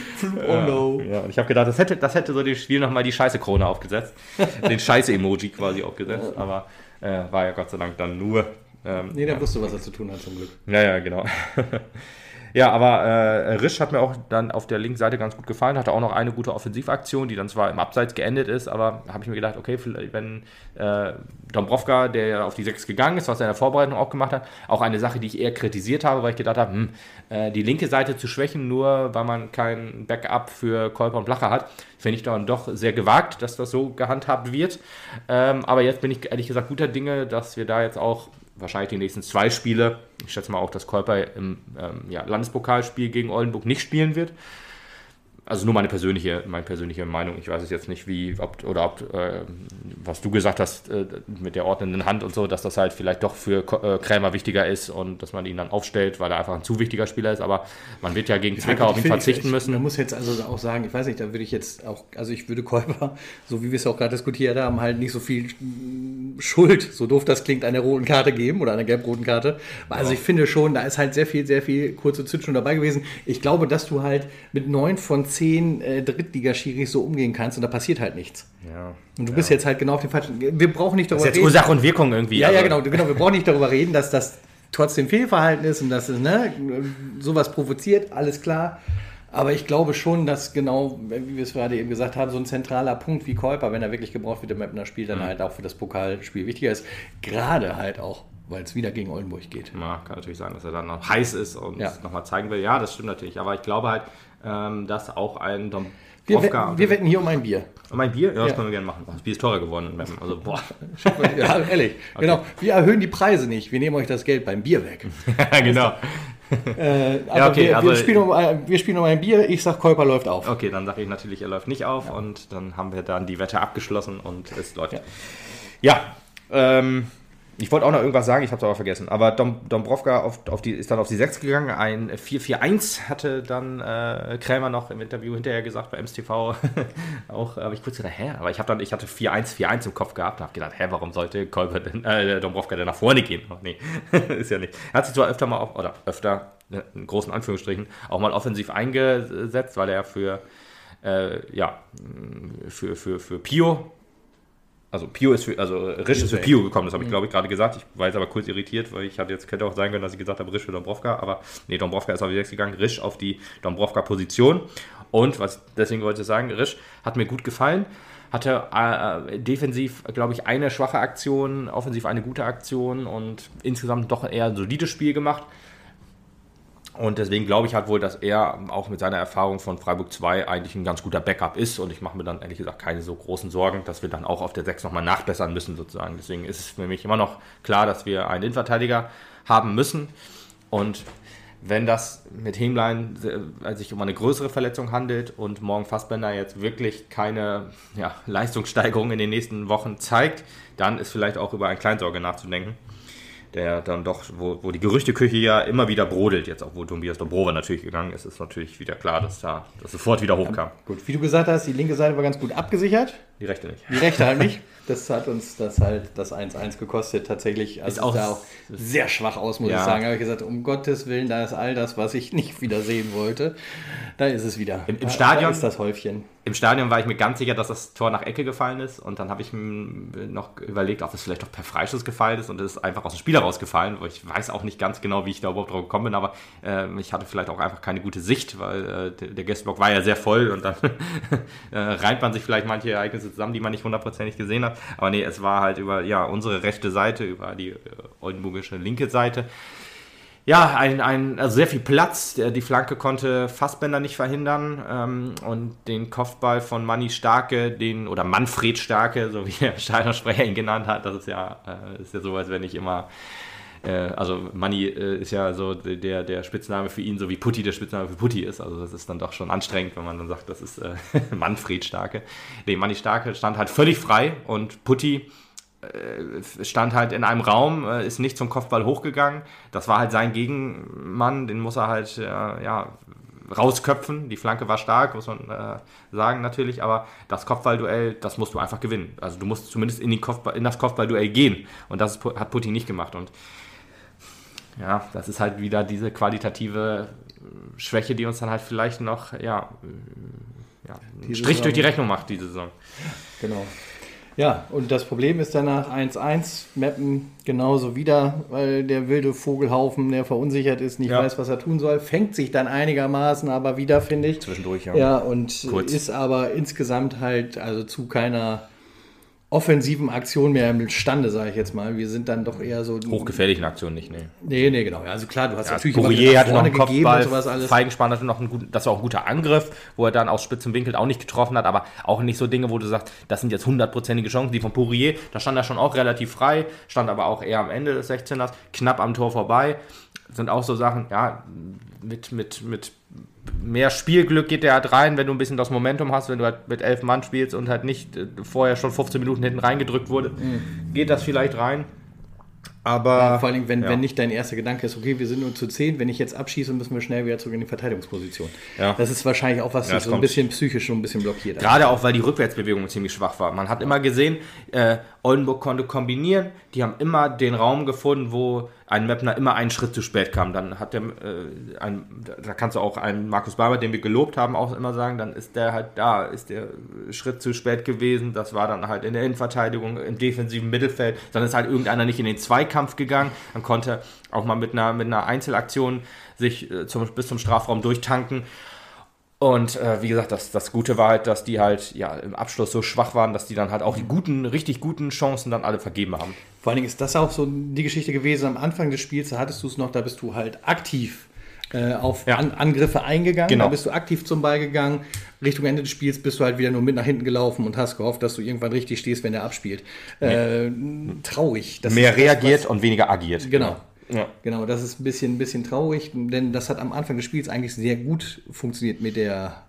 Oh no. Ja, und ich habe gedacht, das hätte, das hätte so dem Spiel nochmal die Scheiße-Krone aufgesetzt. <laughs> den Scheiße-Emoji quasi aufgesetzt. Aber äh, war ja Gott sei Dank dann nur. Ähm, nee, der ja. wusste, was er zu tun hat, zum Glück. Ja, ja, genau. <laughs> Ja, aber äh, Risch hat mir auch dann auf der linken Seite ganz gut gefallen, hatte auch noch eine gute Offensivaktion, die dann zwar im Abseits geendet ist, aber habe ich mir gedacht, okay, wenn äh, Dombrovka, der auf die 6 gegangen ist, was er in der Vorbereitung auch gemacht hat, auch eine Sache, die ich eher kritisiert habe, weil ich gedacht habe, hm, äh, die linke Seite zu schwächen, nur weil man kein Backup für Kolper und Blacher hat, finde ich dann doch sehr gewagt, dass das so gehandhabt wird. Ähm, aber jetzt bin ich ehrlich gesagt guter Dinge, dass wir da jetzt auch wahrscheinlich die nächsten zwei Spiele, ich schätze mal auch, dass Kolper im ähm, ja, Landespokalspiel gegen Oldenburg nicht spielen wird. Also nur meine persönliche, meine persönliche Meinung. Ich weiß es jetzt nicht, wie, ob, oder ob, äh, was du gesagt hast äh, mit der ordnenden Hand und so, dass das halt vielleicht doch für äh, Krämer wichtiger ist und dass man ihn dann aufstellt, weil er einfach ein zu wichtiger Spieler ist. Aber man wird ja gegen ja, Zwickau auf ihn verzichten ich, müssen. Man muss jetzt also auch sagen, ich weiß nicht, da würde ich jetzt auch, also ich würde Kolper, so wie wir es auch gerade diskutiert haben, halt nicht so viel Schuld, so doof das klingt, einer roten Karte geben oder einer gelb-roten Karte. Also ja. ich finde schon, da ist halt sehr viel, sehr viel kurze Zündschnur dabei gewesen. Ich glaube, dass du halt mit neun von zehn äh, Drittligaschiris so umgehen kannst und da passiert halt nichts. Ja. Und du ja. bist jetzt halt genau auf dem falschen. Wir brauchen nicht darüber das ist jetzt reden. Ursache und Wirkung irgendwie. Ja, ja, genau, genau. Wir brauchen nicht darüber reden, dass das trotzdem Fehlverhalten ist und dass es ne, sowas provoziert, alles klar. Aber ich glaube schon, dass genau, wie wir es gerade eben gesagt haben, so ein zentraler Punkt wie Käuper, wenn er wirklich gebraucht wird im Mapner Spiel, dann mhm. halt auch für das Pokalspiel wichtiger ist. Gerade halt auch, weil es wieder gegen Oldenburg geht. Ja, kann natürlich sein, dass er dann noch heiß ist und ja. nochmal zeigen will. Ja, das stimmt natürlich. Aber ich glaube halt, ähm, dass auch ein Dom wir, wetten, wir wetten hier um ein Bier. Um ein Bier? Ja, das ja. können wir gerne machen. Das Bier ist teurer geworden. Also, boah. <laughs> ja, ehrlich. <laughs> Okay. Genau. Wir erhöhen die Preise nicht. Wir nehmen euch das Geld beim Bier weg. <laughs> genau. Äh, ja, okay, wir, also, wir, spielen um, wir spielen um ein Bier. Ich sag, Käuper läuft auf. Okay, dann sage ich natürlich, er läuft nicht auf. Ja. Und dann haben wir dann die Wette abgeschlossen und es läuft. Ja, ja ähm, ich wollte auch noch irgendwas sagen, ich habe es aber vergessen. Aber Dom, Dombrovka auf, auf die, ist dann auf die 6 gegangen. Ein 4-4-1 hatte dann äh, Krämer noch im Interview hinterher gesagt bei MSTV. <laughs> auch habe ich kurz gedacht, hä? Aber ich, dann, ich hatte 4-1-4-1 im Kopf gehabt und habe gedacht, hä, warum sollte Kolber denn, äh, Dombrovka denn nach vorne gehen? Oh, nee, <laughs> ist ja nicht. Er hat sich zwar öfter mal, auf, oder öfter, ne, in großen Anführungsstrichen, auch mal offensiv eingesetzt, weil er für, äh, ja, für, für, für Pio also Pio ist für, also Risch ist für Pio gekommen, das habe ich mhm. glaube ich gerade gesagt. Ich war jetzt aber kurz irritiert, weil ich hatte jetzt, könnte auch sein können, dass ich gesagt habe, Risch für Dombrovka, aber nee, Dombrovka ist auf die 6 gegangen, Risch auf die Dombrovka-Position. Und, was deswegen wollte ich sagen, Risch hat mir gut gefallen. Hatte äh, defensiv, glaube ich, eine schwache Aktion, offensiv eine gute Aktion und insgesamt doch eher ein solides Spiel gemacht. Und deswegen glaube ich halt wohl, dass er auch mit seiner Erfahrung von Freiburg 2 eigentlich ein ganz guter Backup ist. Und ich mache mir dann ehrlich gesagt keine so großen Sorgen, dass wir dann auch auf der 6 nochmal nachbessern müssen sozusagen. Deswegen ist es für mich immer noch klar, dass wir einen Innenverteidiger haben müssen. Und wenn das mit Hemlein äh, sich um eine größere Verletzung handelt und morgen Fassbender jetzt wirklich keine ja, Leistungssteigerung in den nächsten Wochen zeigt, dann ist vielleicht auch über ein Kleinsorge nachzudenken der dann doch, wo, wo die Gerüchteküche ja immer wieder brodelt, jetzt auch wo Tobias Dobrova natürlich gegangen ist, ist natürlich wieder klar, dass da das sofort wieder hochkam. Ja, gut, wie du gesagt hast, die linke Seite war ganz gut abgesichert. Die rechte nicht. Die rechte halt nicht. <laughs> Das hat uns das halt das 1-1 gekostet. Tatsächlich also ist auch, auch sehr schwach aus, muss ja. ich sagen. habe ich gesagt, um Gottes Willen, da ist all das, was ich nicht wieder sehen wollte. Da ist es wieder. Im, im Stadion da ist das Häufchen. Im Stadion war ich mir ganz sicher, dass das Tor nach Ecke gefallen ist. Und dann habe ich mir noch überlegt, ob es vielleicht doch per Freischuss gefallen ist. Und es ist einfach aus dem Spiel herausgefallen. Ich weiß auch nicht ganz genau, wie ich da überhaupt drauf gekommen bin. Aber äh, ich hatte vielleicht auch einfach keine gute Sicht, weil äh, der Gästeblock war ja sehr voll. Und dann <laughs> äh, reimt man sich vielleicht manche Ereignisse zusammen, die man nicht hundertprozentig gesehen hat. Aber nee, es war halt über ja, unsere rechte Seite, über die äh, oldenburgische linke Seite ja, ein, ein, also sehr viel Platz. Die Flanke konnte Fassbender nicht verhindern. Ähm, und den Kopfball von Manni Starke, den, oder Manfred Starke, so wie der <laughs> Steiner Sprecher ihn genannt hat, das ist ja, äh, ist ja so, als wenn ich immer. Äh, also Manni äh, ist ja so der, der Spitzname für ihn, so wie Putti der Spitzname für Putti ist. Also das ist dann doch schon anstrengend, wenn man dann sagt, das ist äh, <laughs> Manfred Starke. Nee, Manni Starke stand halt völlig frei und Putti äh, stand halt in einem Raum, äh, ist nicht zum Kopfball hochgegangen. Das war halt sein Gegenmann, den muss er halt ja, rausköpfen. Die Flanke war stark, muss man äh, sagen natürlich, aber das Kopfballduell, das musst du einfach gewinnen. Also du musst zumindest in, Kopfball, in das Kopfballduell gehen und das hat Putin nicht gemacht. Und ja, das ist halt wieder diese qualitative Schwäche, die uns dann halt vielleicht noch ja, ja einen Strich Saison. durch die Rechnung macht, diese Saison. Genau. Ja, und das Problem ist danach 1-1, Mappen genauso wieder, weil der wilde Vogelhaufen, der verunsichert ist, nicht Ja. weiß, was er tun soll, fängt sich dann einigermaßen aber wieder, finde ich. Zwischendurch, ja. Ja, und Kurz. ist aber insgesamt halt also zu keiner offensiven Aktion mehr imstande, sage ich jetzt mal. Wir sind dann doch eher so. Hochgefährlichen Aktionen nicht, nee. Nee, nee, genau. Also klar, du hast Ja, natürlich wieder hatte noch einen gegeben Kopfball, und sowas alles. Feigenspann hatte noch einen guten, das war auch ein guter Angriff, wo er dann aus spitzem Winkel auch nicht getroffen hat, aber auch nicht so Dinge, wo du sagst, das sind jetzt hundertprozentige Chancen. Die von Poirier, da stand er schon auch relativ frei, stand aber auch eher am Ende des 16ers, knapp am Tor vorbei. Sind auch so Sachen, ja, mit, mit, mit mehr Spielglück geht der halt rein, wenn du ein bisschen das Momentum hast, wenn du halt mit elf Mann spielst und halt nicht äh, vorher schon 15 Minuten hinten reingedrückt wurde, geht das vielleicht rein. Aber Vor allem, wenn, ja. wenn nicht dein erster Gedanke ist, okay, wir sind nur zu 10, wenn ich jetzt abschieße, müssen wir schnell wieder zurück in die Verteidigungsposition. Ja. Das ist wahrscheinlich auch was, Ja, das so ein kommt. bisschen psychisch schon ein bisschen blockiert. Gerade auch, weil die Rückwärtsbewegung ziemlich schwach war. Man hat immer gesehen, äh, Oldenburg konnte kombinieren. Die haben immer den Raum gefunden, wo ein Mapner immer einen Schritt zu spät kam. Dann hat der, äh, ein, da kannst du auch einen Markus Barber, den wir gelobt haben, auch immer sagen, dann ist der halt da, ist der Schritt zu spät gewesen. Das war dann halt in der Innenverteidigung, im defensiven Mittelfeld. Dann ist halt irgendeiner nicht in den Zweikampf gegangen. Dann konnte auch mal mit einer, mit einer Einzelaktion sich äh, zum, bis zum Strafraum durchtanken. Und äh, wie gesagt, das, das Gute war halt, dass die halt ja im Abschluss so schwach waren, dass die dann halt auch die guten, richtig guten Chancen dann alle vergeben haben. Vor allen Dingen ist das auch so die Geschichte gewesen. Am Anfang des Spiels, da hattest du es noch, da bist du halt aktiv äh, auf Ja. An Angriffe eingegangen. Genau. Da bist du aktiv zum Ball gegangen. Richtung Ende des Spiels bist du halt wieder nur mit nach hinten gelaufen und hast gehofft, dass du irgendwann richtig stehst, wenn der abspielt. Äh, traurig. Das Mehr das, reagiert was- und weniger agiert. Genau. Ja. Genau, das ist ein bisschen, ein bisschen traurig, denn das hat am Anfang des Spiels eigentlich sehr gut funktioniert mit der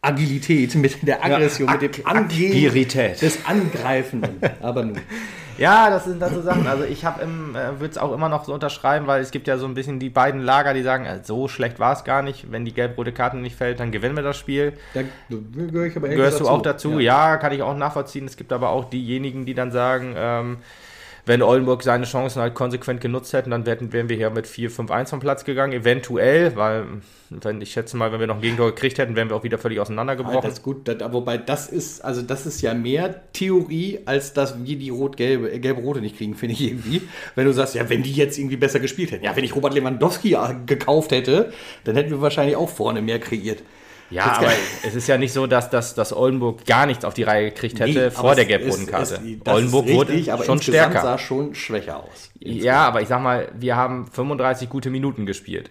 Agilität, mit der Aggression, Ja, mit dem Agilität. des Angreifenden. Aber nun. <laughs> Ja, das sind dann so Sachen. Also ich habe im, äh, würde es auch immer noch so unterschreiben, weil es gibt ja so ein bisschen die beiden Lager, die sagen, äh, so schlecht war es gar nicht. Wenn die gelb-rote Karte nicht fällt, dann gewinnen wir das Spiel. Da gehöre ich aber Gehörst du gesagt auch dazu? Ja. kann ich auch nachvollziehen. Es gibt aber auch diejenigen, die dann sagen, ähm, wenn Oldenburg seine Chancen halt konsequent genutzt hätten, dann wären, wären wir hier mit 4-5-1 vom Platz gegangen, eventuell, weil wenn, ich schätze mal, wenn wir noch ein Gegentor gekriegt hätten, wären wir auch wieder völlig Ah, auseinandergebrochen. das ist gut, das, wobei das ist, also das ist ja mehr Theorie, als dass wir die rot-gelbe, äh, gelbe-rote nicht kriegen, finde ich irgendwie. Wenn du sagst, ja, wenn die jetzt irgendwie besser gespielt hätten. Ja, wenn ich Robert Lewandowski äh, gekauft hätte, dann hätten wir wahrscheinlich auch vorne mehr kreiert. Ja, aber <laughs> es ist ja nicht so, dass, dass, dass Oldenburg gar nichts auf die Reihe gekriegt hätte Nee, vor der es gelb-roten ist- Karte. es- das Oldenburg ist wurde richtig, aber schon insgesamt stärker. sah schon schwächer aus. Ja, aber ich sag mal, wir haben 35 gute Minuten gespielt.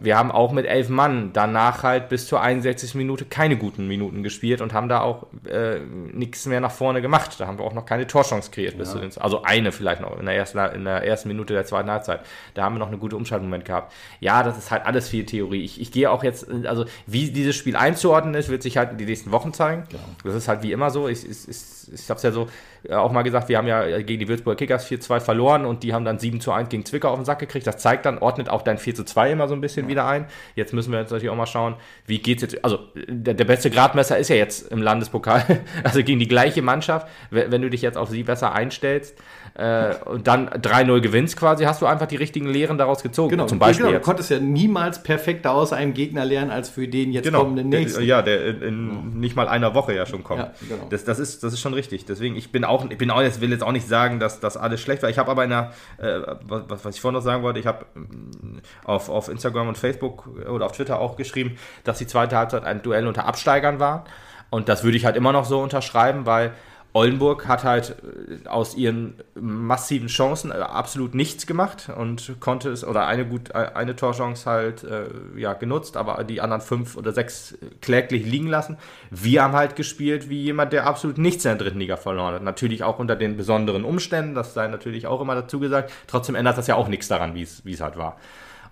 Wir haben auch mit elf Mann danach halt bis zur 61. Minute keine guten Minuten gespielt und haben da auch äh, nichts mehr nach vorne gemacht. Da haben wir auch noch keine Torchance kreiert. Bis zu den, also eine vielleicht noch in der, ersten, in der ersten Minute der zweiten Halbzeit. Da haben wir noch eine gute Umschaltmoment gehabt. Ja, das ist halt alles viel Theorie. Ich, ich gehe auch jetzt, also wie dieses Spiel einzuordnen ist, wird sich halt in die nächsten Wochen zeigen. Das ist halt wie immer so. Ich, ich, ich, ich habe es ja so äh, auch mal gesagt, wir haben ja gegen die Würzburger Kickers 4-2 verloren und die haben dann 7 zu 1 gegen Zwickau auf den Sack gekriegt. Das zeigt dann, ordnet auch dein 4 zu 2 immer so ein bisschen wieder ein. Jetzt müssen wir jetzt natürlich auch mal schauen, wie geht's jetzt. Also der, der beste Gradmesser ist ja jetzt im Landespokal, <laughs> also gegen die gleiche Mannschaft. Wenn du dich jetzt auf sie besser einstellst äh, und dann 3-0 gewinnst quasi, hast du einfach die richtigen Lehren daraus gezogen. Genau, zum Beispiel genau, du konntest ja niemals perfekter aus einem Gegner lernen, als für den jetzt Genau, kommenden nächsten. Ja, der in, in nicht mal einer Woche ja schon kommt. Ja, genau. das, das, ist, das ist schon richtig. Deswegen, ich bin auch, ich bin auch jetzt, will jetzt auch nicht sagen, dass das alles schlecht war. Ich habe aber in der, äh, was, was ich vorhin noch sagen wollte, ich habe ähm, auf, auf Instagram und Facebook oder auf Twitter auch geschrieben, dass die zweite Halbzeit ein Duell unter Absteigern war. Und das würde ich halt immer noch so unterschreiben, weil Oldenburg hat halt äh, aus ihren massiven Chancen äh, absolut nichts gemacht und konnte es, oder eine gut, äh, eine Torchance halt äh, ja, genutzt, aber die anderen fünf oder sechs kläglich liegen lassen. Wir haben halt gespielt wie jemand, der absolut nichts in der dritten Liga verloren hat. Natürlich auch unter den besonderen Umständen, das sei natürlich auch immer dazu gesagt. Trotzdem ändert das ja auch nichts daran, wie es halt war.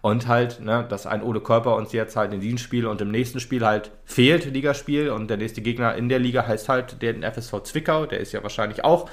Und halt, ne, dass ein Ole Körper uns jetzt halt in diesem Spiel und im nächsten Spiel halt fehlt, Ligaspiel. Und der nächste Gegner in der Liga heißt halt den FSV Zwickau. Der ist ja wahrscheinlich auch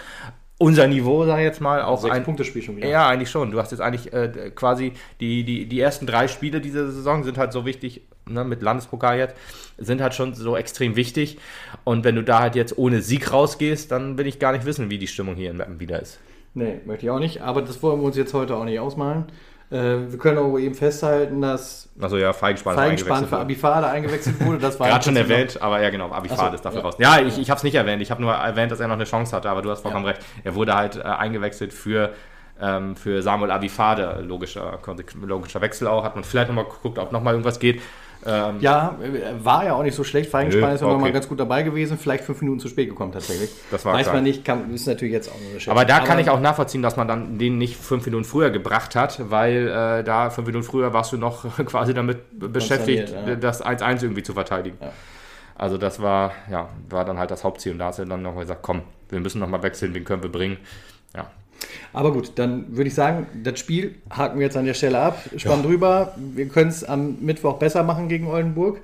unser Niveau, sag ich jetzt mal. Auch Sechs ein Punkte Spiel schon wieder. Ja, eigentlich schon. Du hast jetzt eigentlich äh, quasi die, die, die ersten drei Spiele dieser Saison sind halt so wichtig, ne, mit Landespokal jetzt, sind halt schon so extrem wichtig. Und wenn du da halt jetzt ohne Sieg rausgehst, dann will ich gar nicht wissen, wie die Stimmung hier in Meppen wieder ist. Nee, möchte ich auch nicht, aber das wollen wir uns jetzt heute auch nicht ausmalen. Äh, wir können auch eben festhalten, dass Also ja, Feigenspan, Feigenspan eingewechselt für. Abifade eingewechselt wurde. Das <laughs> war Gerade schon erwähnt, aber ja genau, Abifade so, ist dafür ja. raus. Ja, ich, ich habe es nicht erwähnt. Ich habe nur erwähnt, dass er noch eine Chance hatte, aber du hast vollkommen recht. Er wurde halt äh, eingewechselt für, ähm, für Samuel Abifade. Logischer, logischer Wechsel auch. Hat man vielleicht nochmal geguckt, ob nochmal irgendwas geht. Ähm, Ja, war ja auch nicht so schlecht. Feigenspan Nö, ist ja okay. mal ganz gut dabei gewesen. Vielleicht fünf Minuten zu spät gekommen tatsächlich. Das war Weiß klar. man nicht, kann, ist natürlich jetzt auch nur eine Schätzung. Aber da kann ich auch nachvollziehen, dass man dann den nicht fünf Minuten früher gebracht hat, weil äh, da fünf Minuten früher warst du noch <laughs> quasi damit beschäftigt, ja. das 1-1 irgendwie zu verteidigen. Ja. Also das war, ja, war dann halt das Hauptziel. Und da hast du dann noch gesagt, komm, wir müssen noch mal wechseln, wen können wir bringen. Ja. Aber gut, dann würde ich sagen, das Spiel haken wir jetzt an der Stelle ab. Spann drüber. Wir können es am Mittwoch besser machen gegen Oldenburg.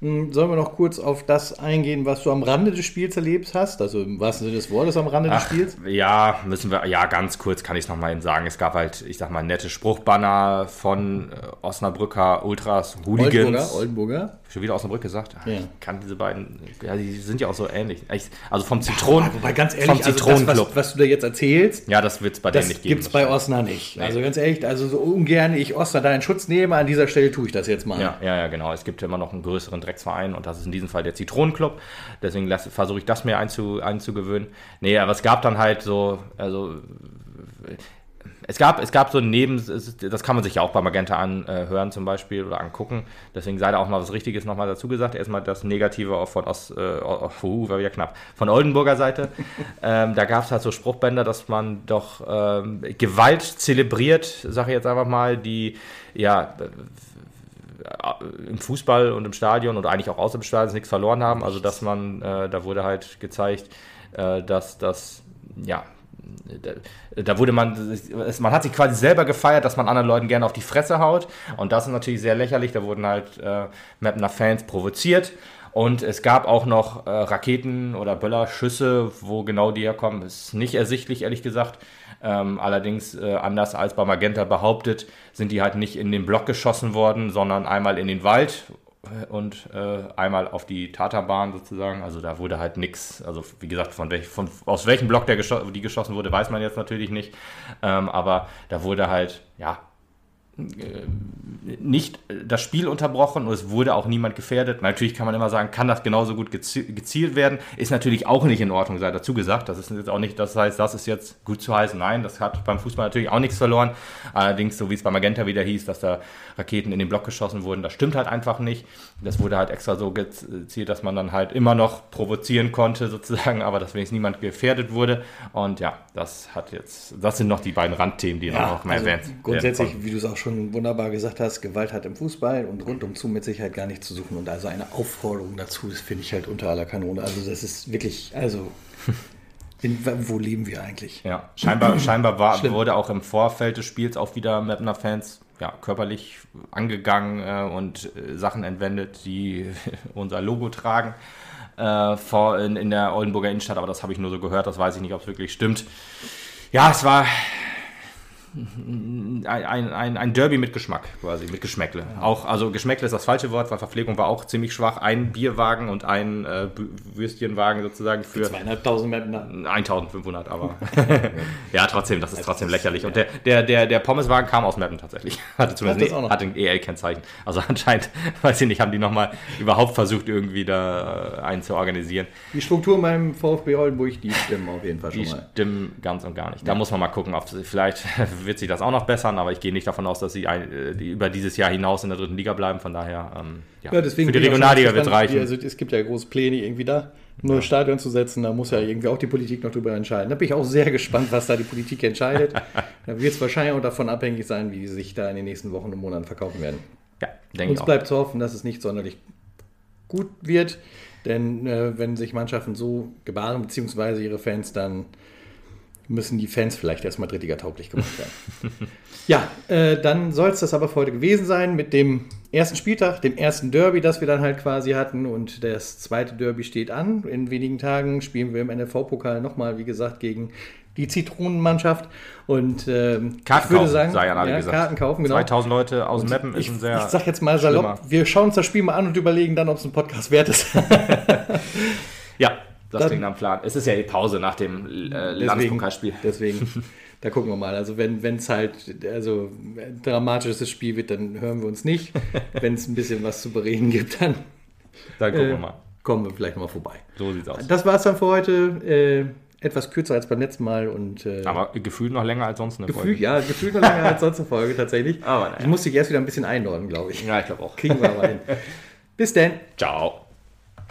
Hm, Sollen wir noch kurz auf das eingehen, was du am Rande des Spiels erlebt hast? Also im wahrsten Sinne des Wortes am Rande des Spiels? Ja, müssen wir, ja, ganz kurz kann ich es nochmal eben sagen. Es gab halt, ich sag mal, nette Spruchbanner von äh, Osnabrücker Ultras, Hooligans. Oldenburger, Oldenburger. Schon wieder Osnabrück gesagt? Ah, Ja. Ich kann diese beiden, ja, die sind ja auch so ähnlich. Ich- Also vom Zitronen, Wobei ganz ehrlich, also das, was, was du da jetzt erzählst, ja, das wird es bei denen nicht geben. gibt es bei Osna nicht. Also ganz ehrlich, also so ungern ich Osna da in Schutz nehme, an dieser Stelle tue ich das jetzt mal. Ja, ja, ja, genau. Es gibt ja immer noch einen größeren Drecksverein und das ist in diesem Fall der Zitronenclub. Deswegen versuche ich das mir einzu, einzugewöhnen. Nee, aber es gab dann halt so, also es gab, es gab so neben, es- das kann man sich ja auch bei Magenta anhören zum Beispiel oder angucken. Deswegen sei da auch mal was Richtiges nochmal dazu gesagt. Erstmal das Negative von Ost, äh, uh, war wieder knapp, von Oldenburger Seite. <laughs> ähm, da gab es halt so Spruchbänder, dass man doch ähm, Gewalt zelebriert, sage ich jetzt einfach mal, die ja im Fußball und im Stadion oder eigentlich auch außer dem Stadion nichts verloren haben. Also dass man, äh, da wurde halt gezeigt, äh, dass das, ja, da, da wurde man, man hat sich quasi selber gefeiert, dass man anderen Leuten gerne auf die Fresse haut. Und das ist natürlich sehr lächerlich. Da wurden halt äh, Mapner Fans provoziert. Und es gab auch noch äh, Raketen oder Böllerschüsse, wo genau die herkommen, ist nicht ersichtlich, ehrlich gesagt. Ähm, allerdings, äh, anders als bei Magenta behauptet, sind die halt nicht in den Block geschossen worden, sondern einmal in den Wald und äh, einmal auf die Taterbahn sozusagen. Also da wurde halt nichts, also wie gesagt, von, welch, von aus welchem Block der gescho die geschossen wurde, weiß man jetzt natürlich nicht. Ähm, aber da wurde halt, ja, nicht das Spiel unterbrochen und es wurde auch niemand gefährdet. Natürlich kann man immer sagen, kann das genauso gut gezi- gezielt werden. Ist natürlich auch nicht in Ordnung, sei dazu gesagt. Das ist jetzt auch nicht, das heißt, das ist jetzt gut zu heißen. Nein, das hat beim Fußball natürlich auch nichts verloren. Allerdings, so wie es bei Magenta wieder hieß, dass da Raketen in den Block geschossen wurden, das stimmt halt einfach nicht. Das wurde halt extra so gezielt, dass man dann halt immer noch provozieren konnte, sozusagen, aber dass wenigstens niemand gefährdet wurde. Und ja, das hat jetzt, das sind noch die beiden Randthemen, die noch mal also erwähnt werden grundsätzlich, wie du es auch schon wunderbar gesagt hast, Gewalt hat im Fußball und rundum zu mit Sicherheit gar nichts zu suchen. Und also eine Aufforderung dazu, das finde ich halt unter aller Kanone. Also das ist wirklich, also <laughs> in, wo leben wir eigentlich? Ja, scheinbar, scheinbar war, wurde auch im Vorfeld des Spiels auch wieder Mapner Fans ja, körperlich angegangen äh, und äh, Sachen entwendet, die <laughs> unser Logo tragen äh, vor, in, in der Oldenburger Innenstadt, aber das habe ich nur so gehört, das weiß ich nicht, ob es wirklich stimmt. Ja, es war ein, ein, ein, ein Derby mit Geschmack quasi, mit Geschmäckle. Auch, also Geschmäckle ist das falsche Wort, weil Verpflegung war auch ziemlich schwach. Ein Bierwagen und ein äh, Würstchenwagen sozusagen für Zweieinhalbtausend Mapner. 1500, aber <laughs> ja, trotzdem, das ist trotzdem lächerlich. Und der, der, der, der Pommeswagen kam aus Meppen tatsächlich. <laughs> Hatte zumindest noch. hatte ein EL-Kennzeichen. Also <laughs> anscheinend, weiß ich nicht, haben die nochmal überhaupt versucht, irgendwie da äh, einen zu organisieren. Die Struktur beim VfB Oldenburg, die stimmen auf jeden Fall schon Die mal. stimmen ganz und gar nicht. Da muss man mal gucken, ob sie, vielleicht wird sich das auch noch bessern, aber ich gehe nicht davon aus, dass sie ein, äh, die über dieses Jahr hinaus in der dritten Liga bleiben. Von daher, ähm, ja, Ja, deswegen für die ich Regionalliga wird es reichen. Also es gibt ja große Pläne irgendwie da, ein neues Stadion zu setzen. Da muss ja irgendwie auch die Politik noch drüber entscheiden. Da bin ich auch sehr gespannt, was da die Politik entscheidet. <laughs> da wird es wahrscheinlich auch davon abhängig sein, wie sie sich da in den nächsten Wochen und Monaten verkaufen werden. ja, denke ich Uns auch. bleibt zu hoffen, dass es nicht sonderlich gut wird, denn äh, wenn sich Mannschaften so gebaren, beziehungsweise ihre Fans, dann müssen die Fans vielleicht erstmal drittliga-tauglich gemacht werden. <laughs> ja, äh, dann soll es das aber für heute gewesen sein mit dem ersten Spieltag, dem ersten Derby, das wir dann halt quasi hatten und das zweite Derby steht an. In wenigen Tagen spielen wir im NFV-Pokal nochmal, wie gesagt, gegen die Zitronenmannschaft und ähm, Karten ich würde kaufen, sagen, alle ja, gesagt. Karten kaufen, genau. 2000 Leute aus Meppen ist Ich, ein sehr ich sag jetzt mal salopp, schlimmer- wir schauen uns das Spiel mal an und überlegen dann, ob es ein Podcast wert ist. <laughs> <laughs> Ja, das Dann- klingt am Plan. Es ist ja die Pause nach dem äh, Landespokalspiel. Deswegen <laughs> Da gucken wir mal. Also wenn es halt also ein dramatisches Spiel wird, dann hören wir uns nicht. <laughs> wenn es ein bisschen was zu bereden gibt, dann Dann gucken äh, wir mal. kommen wir vielleicht nochmal vorbei. So sieht's aus. Das war's dann für heute. Äh, etwas kürzer als beim letzten Mal und äh, Aber gefühlt noch länger als sonst eine Gefühl, Folge. ja, gefühlt noch länger als sonst eine Folge tatsächlich. Aber naja. Ich muss dich erst wieder ein bisschen einordnen, glaube ich. Ja, ich glaube auch. Kriegen wir aber hin. <laughs> Bis denn. Ciao.